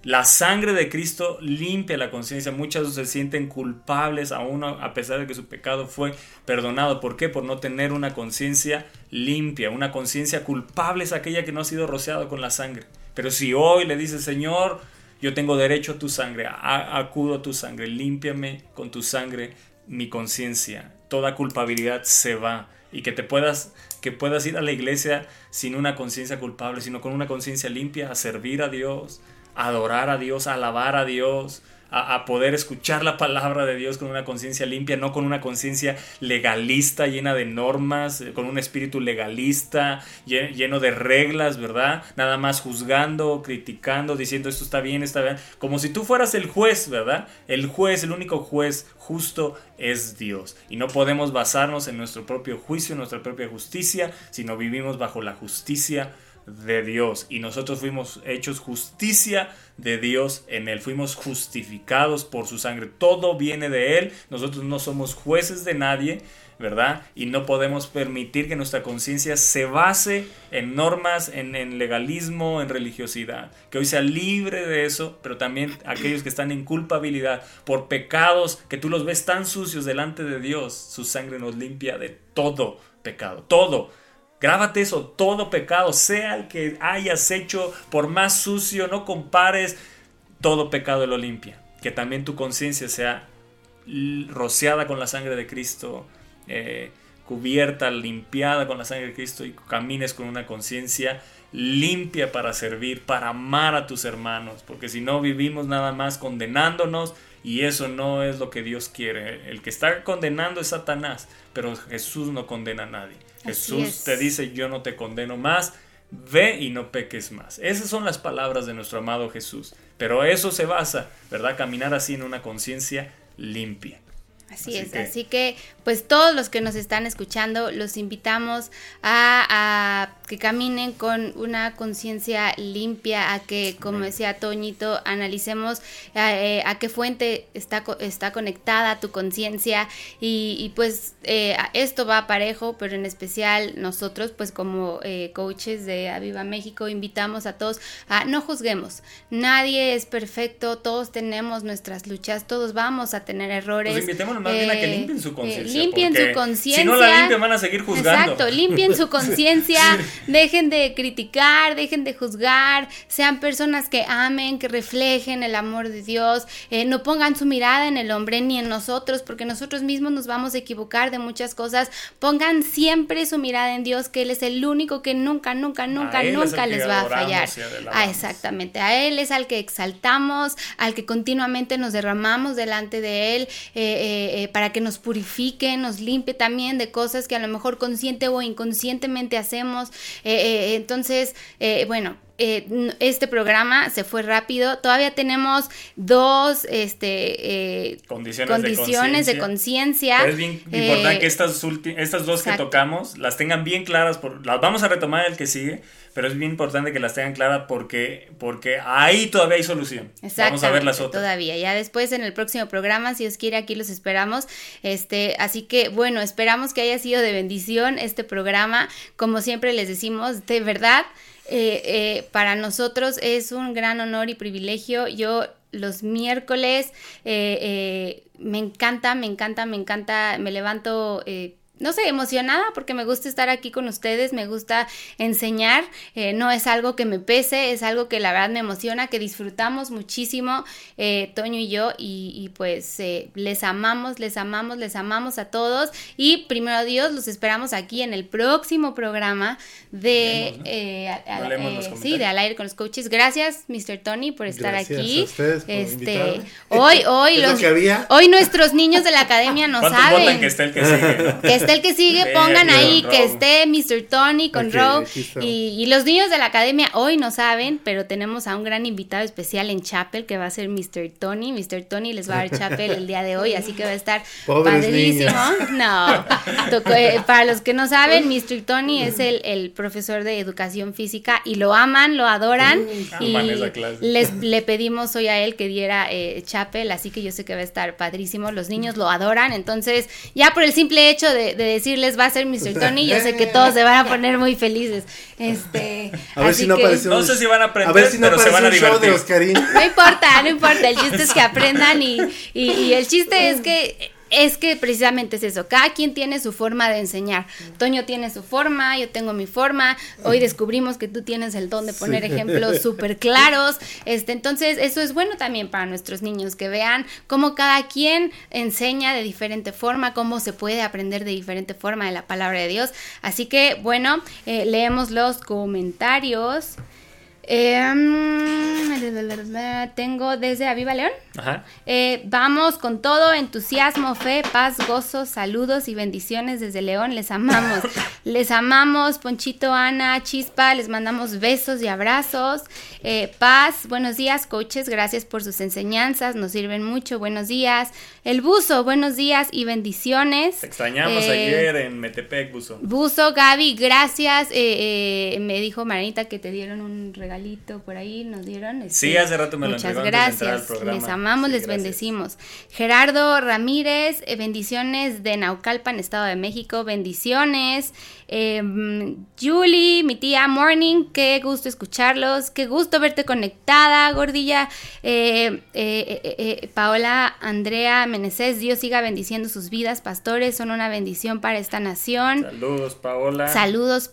La sangre de Cristo limpia la conciencia. Muchos se sienten culpables aún a pesar de que su pecado fue perdonado. ¿Por qué? Por no tener una conciencia limpia. Una conciencia culpable es aquella que no ha sido rociada con la sangre. Pero si hoy le dices, Señor, yo tengo derecho a tu sangre, acudo a tu sangre, límpiame con tu sangre mi conciencia. Toda culpabilidad se va y que te puedas que puedas ir a la iglesia sin una conciencia culpable, sino con una conciencia limpia a servir a Dios, a adorar a Dios, a alabar a Dios, a, poder escuchar la palabra de Dios con una conciencia limpia, no con una conciencia legalista, llena de normas, eh, con un espíritu legalista, lle- lleno de reglas, ¿verdad? Nada más juzgando, criticando, diciendo esto está bien, está bien, como si tú fueras el juez, ¿verdad? El juez, el único juez justo es Dios. Y no podemos basarnos en nuestro propio juicio, en nuestra propia justicia, sino vivimos bajo la justicia de Dios. Y nosotros fuimos hechos justicia de Dios en Él, fuimos justificados por su sangre, todo viene de Él, nosotros no somos jueces de nadie, ¿verdad? Y no podemos permitir que nuestra conciencia se base en normas, en, en legalismo, en religiosidad, que hoy sea libre de eso, pero también aquellos que están en culpabilidad por pecados que tú los ves tan sucios delante de Dios, su sangre nos limpia de todo pecado, todo. Grábate eso, todo pecado, sea el que hayas hecho, por más sucio, no compares, todo pecado lo limpia. Que también tu conciencia sea rociada con la sangre de Cristo, eh, cubierta, limpiada con la sangre de Cristo y camines con una conciencia limpia para servir, para amar a tus hermanos, porque si no vivimos nada más condenándonos y eso no es lo que Dios quiere. El que está condenando es Satanás, pero Jesús no condena a nadie. Jesús es. te dice, yo no te condeno más, ve y no peques más. Esas son las palabras de nuestro amado Jesús. Pero eso se basa, ¿verdad? Caminar así en una conciencia limpia. Así, Así es, que- así que pues todos los que nos están escuchando los invitamos a, a que caminen con una conciencia limpia, a que como decía Toñito, analicemos a, eh, a qué fuente está, está conectada tu conciencia y, y, pues eh, esto va parejo, pero en especial nosotros pues como eh, coaches de Aviva México invitamos a todos a no juzguemos, nadie es perfecto, todos tenemos nuestras luchas, todos vamos a tener errores. Pues más bien a que Eh, limpien su eh, conciencia. limpien su conciencia. Si no la limpian, van a seguir juzgando. Exacto, limpien su (laughs) conciencia, dejen de criticar, dejen de juzgar, sean personas que amen, que reflejen el amor de Dios, eh, no pongan su mirada en el hombre ni en nosotros, porque nosotros mismos nos vamos a equivocar de muchas cosas. Pongan siempre su mirada en Dios, que Él es el único que nunca, nunca, nunca, nunca les va a fallar. Ah, exactamente, a Él es al que exaltamos, al que continuamente nos derramamos delante de Él, eh, eh, para que nos purifique, nos limpie también de cosas que a lo mejor consciente o inconscientemente hacemos. Eh, eh, entonces, bueno. Eh, este programa se fue rápido. Todavía tenemos dos este, eh, Condiciones, condiciones de conciencia. Pero es bien importante Eh, que estas, estas dos exacto. que tocamos las tengan bien claras. Por, las vamos a retomar el que sigue, pero es bien importante que las tengan claras porque, porque ahí todavía hay solución. Vamos a ver las otras. Todavía, ya después en el próximo programa, si os quiere, aquí los esperamos. Este, así que bueno, esperamos que haya sido de bendición este programa. Como siempre les decimos, de verdad, eh, eh, para nosotros es un gran honor y privilegio. Yo los miércoles eh, eh, me encanta, me encanta, me encanta, me levanto. No sé, emocionada porque me gusta estar aquí con ustedes, me gusta enseñar, eh, no es algo que me pese, es algo que la verdad me emociona, que disfrutamos muchísimo, eh, Toño y yo, y, y pues eh, les amamos, les amamos, les amamos a todos, y primero Dios, los esperamos aquí en el próximo programa de, Leemos, ¿no? eh, a- a- No leemos eh, sí, de Al aire con los coaches. Gracias, Mr. Tony, por estar Gracias aquí. a ustedes por este, hoy, hoy, lo los, que había. hoy nuestros niños de la academia no ¿Cuántos saben. que esté el que sigue? no? Que esté el que sigue, pongan ahí que esté Mr. Tony con Row. Y, y los niños de la academia hoy no saben, pero tenemos a un gran invitado especial en Chapel que va a ser Mr. Tony. Mr. Tony les va a dar (laughs) Chapel el día de hoy, así que va a estar Pobres padrísimo. niños. (laughs) No, Tocó- eh, para los que no saben, (laughs) Mr. Tony es el, el profesor de educación física y lo aman, lo adoran. y les, le pedimos hoy a él que diera eh, Chapel, así que yo sé que va a estar padrísimo. Los niños lo adoran, entonces ya por el simple hecho de, de decirles va a ser Mr. Tony, (laughs) yo sé que todos se van a poner muy felices. Este, A ver así si no que- No sé si van a aprender, a ver si no pero se van a de divertir. Oscarín. No importa, no importa. El chiste es que aprendan y, y- y el chiste es que es que precisamente es eso. Cada quien tiene su forma de enseñar. Toño tiene su forma, yo tengo mi forma. Hoy descubrimos que tú tienes el don de poner (laughs) ejemplos súper claros. Este, entonces, eso es bueno también para nuestros niños que vean cómo cada quien enseña de diferente forma, cómo se puede aprender de diferente forma de la palabra de Dios. Así que, bueno, eh, leemos los comentarios. Eh, mm, tengo desde Aviva León. Ajá. Eh, vamos con todo, entusiasmo, fe, paz, gozo, saludos y bendiciones desde León. Les amamos. (laughs) les amamos, Ponchito, Ana, Chispa. Les mandamos besos y abrazos. Eh, paz, buenos días, coaches. Gracias por sus enseñanzas. Nos sirven mucho. Buenos días. El buzo, buenos días y bendiciones. Te extrañamos Eh, ayer en Metepec, Buzo. Buzo, Gaby, gracias. Eh, eh, me dijo Maranita que te dieron un regalito por ahí, nos dieron. este, Sí, hace rato me lo Muchas antes de gracias. entrar al programa. Les amamos, Sí, les gracias. bendecimos. Gerardo Ramírez, eh, bendiciones de Naucalpan, Estado de México, bendiciones. Eh, mm, Julie, mi tía Morning, qué gusto escucharlos, qué gusto verte conectada, gordilla. Eh, eh, Paola Andrea Meneses, Dios siga bendiciendo sus vidas, pastores, son una bendición para esta nación. Saludos, Paola. Saludos.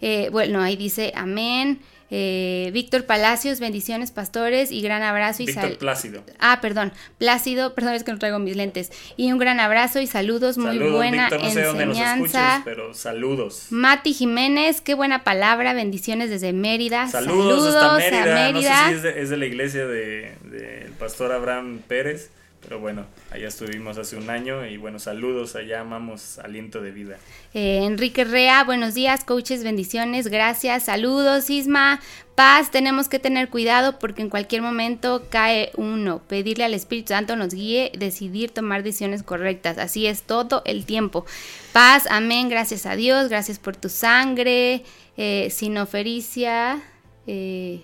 Eh, bueno, ahí dice amén. Eh, Víctor Palacios, bendiciones, pastores, y gran abrazo y Víctor Plácido. Ah, perdón, Plácido, perdón, es que no traigo mis lentes. Y un gran abrazo y saludos, muy Saludos, buena Víctor. No sé dónde nos escuches, enseñanza. pero saludos. Mati Jiménez, qué buena palabra, bendiciones desde Mérida. Saludos, hasta a Mérida. No Mérida. sé si es de, es de la iglesia del de, del pastor Abraham Pérez, pero bueno, allá estuvimos hace un año y bueno, saludos, allá amamos aliento de vida. Eh, Enrique Rea, buenos días, coaches, bendiciones, gracias, saludos, Isma, paz, tenemos que tener cuidado porque en cualquier momento cae uno, pedirle al Espíritu Santo nos guíe, decidir tomar decisiones correctas, así es todo el tiempo. Paz, amén, gracias a Dios, gracias por tu sangre, eh, sinofericia, eh,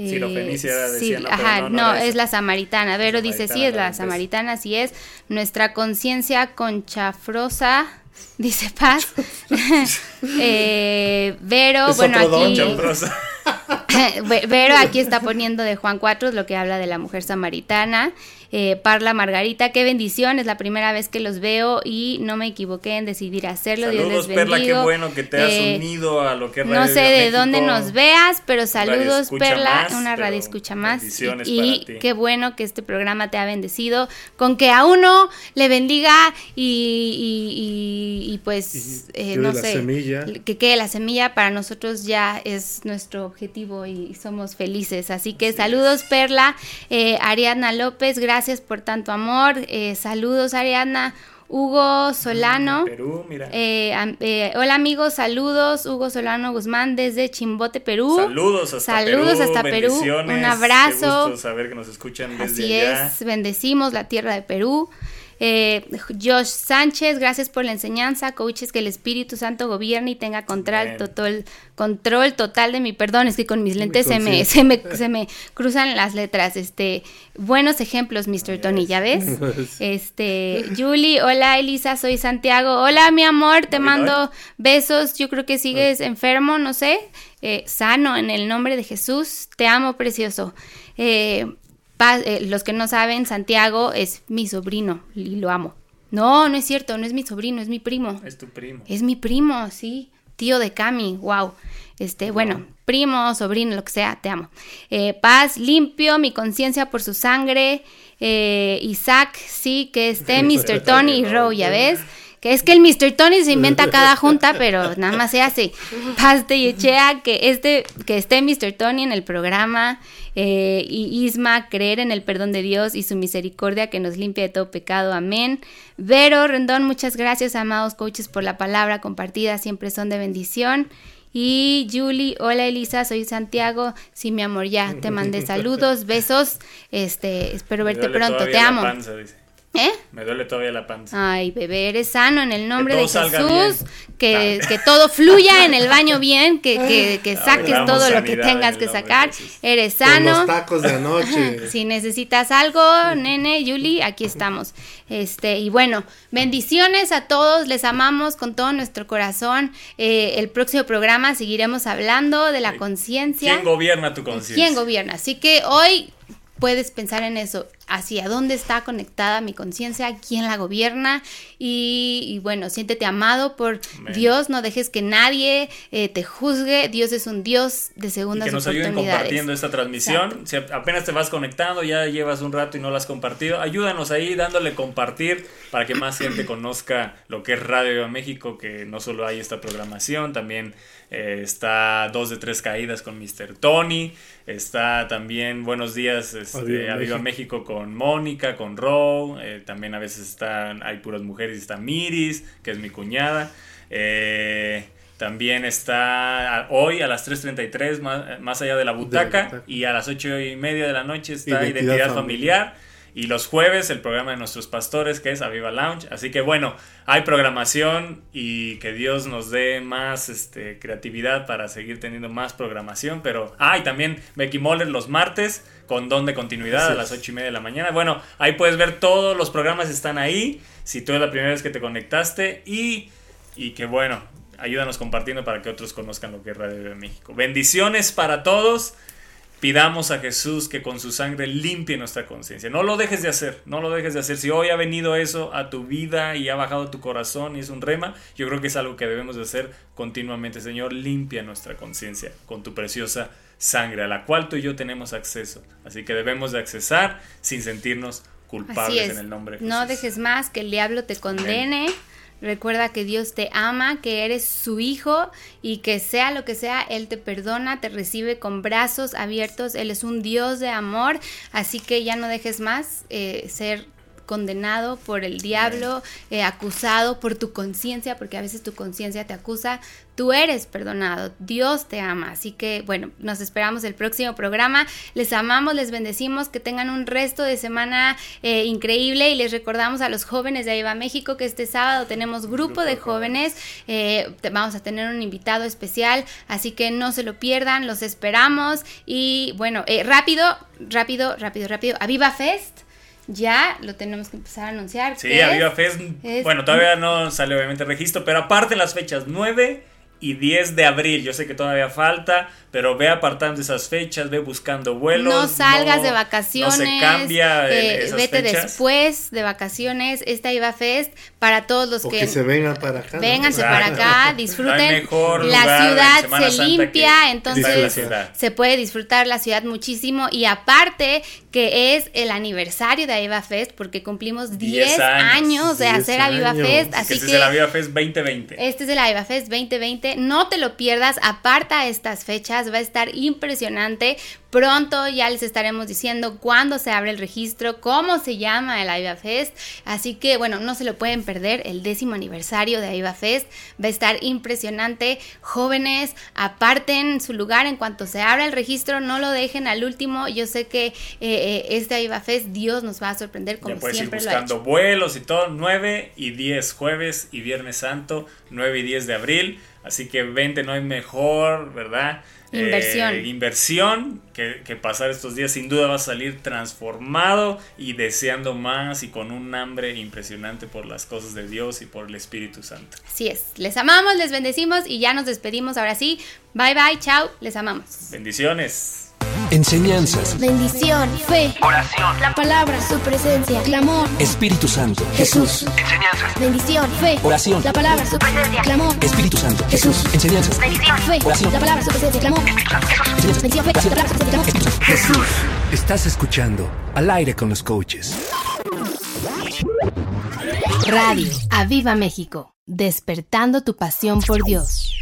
decía, sí, no, ajá, no, no, no era es la samaritana. Vero dice, sí, es la pues. samaritana, así es. Nuestra conciencia conchafrosa, (laughs) dice Paz. (laughs) Eh, Vero, Es bueno, don, aquí... (laughs) Vero aquí está poniendo de Juan 4 lo que habla de la mujer samaritana. Eh, Parla Margarita, qué bendición, es la primera vez que los veo y no me equivoqué en decidir hacerlo. Dios Saludos, Perla, qué bueno que te has Eh, unido a lo que es no Radio sé de México. dónde nos veas, pero saludos, Perla, más, una radio escucha más. bendiciones Y, para y ti. qué bueno que este programa te ha bendecido, con que a uno le bendiga y, y- y- y pues, Y eh, no la sé, semilla. que quede la semilla para nosotros ya es nuestro objetivo y somos felices. Así que saludos, Perla, eh, Ariadna López, gracias por tanto amor. Eh, saludos, Ariadna. Hugo Solano. Perú, mira. Eh, eh, hola amigos, saludos. Hugo Solano Guzmán desde Chimbote, Perú. Saludos hasta Saludos Perú. hasta Perú. Un abrazo. Qué gusto saber que nos escuchan desde Así allá. es, bendecimos la tierra de Perú. Eh, Josh Sánchez, gracias por la enseñanza. Coaches, que el Espíritu Santo gobierne y tenga control total, control total de mi perdón. Es que con mis lentes se me, se, me, (laughs) se me cruzan las letras. Este, buenos ejemplos, Mr. Tony, ¿ya ves? (laughs) Este, Julie, hola Elisa, soy Santiago. Hola, mi amor, te mando besos. Yo creo que sigues enfermo, no sé. Eh, sano en el nombre de Jesús. Te amo, precioso. Eh, pa- eh, los que no saben, Santiago es mi sobrino y lo amo. No, no es cierto, no es mi sobrino, es mi primo. Es tu primo. Es mi primo, sí. Tío de Cami, wow. Este, bueno, primo, sobrino, lo que sea, te amo. Eh, paz, limpio mi conciencia por su sangre. Eh, Isaac, sí, que esté (laughs) Mr. Tony y Row, ya (laughs) ves. Que es que el Mr. Tony se inventa cada junta, pero nada más se hace. (laughs) Paz de Yechea, que, este, que esté Mr. Tony en el programa. eh, y Isma, creer en el perdón de Dios y su misericordia que nos limpia de todo pecado. Amén. Vero Rendón, muchas gracias, amados coaches, por la palabra compartida. Siempre son de bendición. Y Julie, hola Elisa, soy Santiago. Sí, mi amor, ya te mandé (laughs) saludos, besos. Este, espero verte pronto, te la amo. panza, dice. ¿Eh? Me duele todavía la panza. Ay, bebé, eres sano en el nombre de Jesús. que, que todo fluya en el baño (laughs) bien, que, que, que saques Hablamos todo lo que tengas que sacar. Eres Con sano. los tacos de anoche. (laughs) Si necesitas algo, nene, Yuli, aquí estamos. Este, y bueno, bendiciones a todos, les amamos con todo nuestro corazón. Eh, el próximo programa seguiremos hablando de la conciencia. ¿Quién gobierna tu conciencia? ¿Quién gobierna? Así que hoy puedes pensar en eso, hacia dónde está conectada mi conciencia, quién la gobierna y, y bueno, siéntete amado por Amén. Dios, no dejes que nadie eh, te juzgue, Dios es un Dios de Y segundas que nos ayuden compartiendo esta transmisión. Si apenas te vas conectando, ya llevas un rato y no la has compartido, ayúdanos ahí dándole compartir para que más gente conozca lo que es Radio México, que no solo hay esta programación, también eh, está Dos de Tres Caídas con Mr. Tony, está también Buenos Días este, Aviva a Viva México. México con Mónica, con Ro, eh, también a veces están, hay puras mujeres y está Miris, que es mi cuñada. Eh, también está hoy a las 3.33 más, más allá de la butaca butaca. y a las 8 y media de la noche está Identidad Identidad, familiar. Y los jueves el programa de nuestros pastores que es Aviva Lounge. Así que bueno, hay programación y que Dios nos dé más este, creatividad para seguir teniendo más programación. Pero, ah, y también Becky Moller los martes con don de continuidad Así a las. 8 y media de la mañana. Bueno, ahí puedes ver todos los programas están ahí. Si tú es la primera vez que te conectaste y, y que bueno, ayúdanos compartiendo para que otros conozcan lo que es Radio de México. Bendiciones para todos. Pidamos a Jesús que con su sangre limpie nuestra conciencia. No lo dejes de hacer, no lo dejes de hacer. Si hoy ha venido eso a tu vida y ha bajado a tu corazón y es un rema, yo creo que es algo que debemos de hacer continuamente. Señor, limpia nuestra conciencia con tu preciosa sangre, a la cual tú y yo tenemos acceso. Así que debemos de accesar sin sentirnos culpables es. en el nombre de No Jesús. dejes más que el diablo te condene. Recuerda que Dios te ama, que eres su hijo y que sea lo que sea, Él te perdona, te recibe con brazos abiertos. Él es un Dios de amor, así que ya no dejes más eh, ser condenado por el diablo, eh, acusado por tu conciencia, porque a veces tu conciencia te acusa, tú eres perdonado, Dios te ama. Así que bueno, nos esperamos el próximo programa. Les amamos, les bendecimos, que tengan un resto de semana eh, increíble y les recordamos a los jóvenes de Viva México que este sábado tenemos grupo de jóvenes, eh, vamos a tener un invitado especial, así que no se lo pierdan, los esperamos y bueno, eh, rápido, rápido, rápido, rápido, a Viva Fest. Ya lo tenemos que empezar a anunciar. Sí. Fest. Es- Bueno, todavía no sale obviamente el registro, pero aparte las fechas 9 y 10 de abril. Yo sé que todavía falta, pero ve apartando esas fechas, ve buscando vuelos. No salgas no- de vacaciones. No se cambia eh, eh, esas vete fechas. después de vacaciones. Esta Iba Fest para todos los O que, que se vengan para acá. ¿no? Vénganse Exacto. para acá, disfruten. mejor La ciudad se Santa limpia, entonces la ciudad. se puede disfrutar la ciudad muchísimo. Y aparte que es el aniversario de Aviva Fest, porque cumplimos 10, 10 años. años, de 10 hacer Aviva. Fest. Así que que, este es el Aviva Fest 2020. este es el Aviva Fest 2020. No te lo pierdas. Aparta estas fechas. Va a estar impresionante. Pronto ya les estaremos diciendo cuándo se abre el registro, cómo se llama el Aviva Fest. Así que, bueno, no se lo pueden perder. El décimo aniversario de Aviva Fest va a estar impresionante. Jóvenes, aparten su lugar en cuanto se abra el registro. No lo dejen al último. Yo sé que eh, eh, este Aviva Fest, Dios nos va a sorprender como ya puedes ir siempre lo ha buscando hecho. vuelos y todo. 9 y 10 jueves y Viernes Santo, 9 y 10 de abril. Así que vente, no hay mejor, ¿verdad? Inversión. Eh, inversión que, que pasar estos días. Sin duda vas a salir transformado y deseando más y con un hambre impresionante por las cosas de Dios y por el Espíritu Santo. Así es. Les amamos, les bendecimos y ya nos despedimos ahora sí. Bye bye, chao, les amamos. Bendiciones. Enseñanzas, Bendición, fe, Oración, la palabra, su presencia, clamor, Espíritu Santo, Jesús. enseñanzas, Bendición, fe, oración, la palabra, su presencia, clamor, Espíritu Santo, Jesús. enseñanzas, fe, la palabra, su presencia, clamor, enseñanzas, bendición, fe, la palabra, su presencia, clamor. Jesús. Estás escuchando Al aire con los coaches. Radio Aviva México, despertando tu pasión por Dios.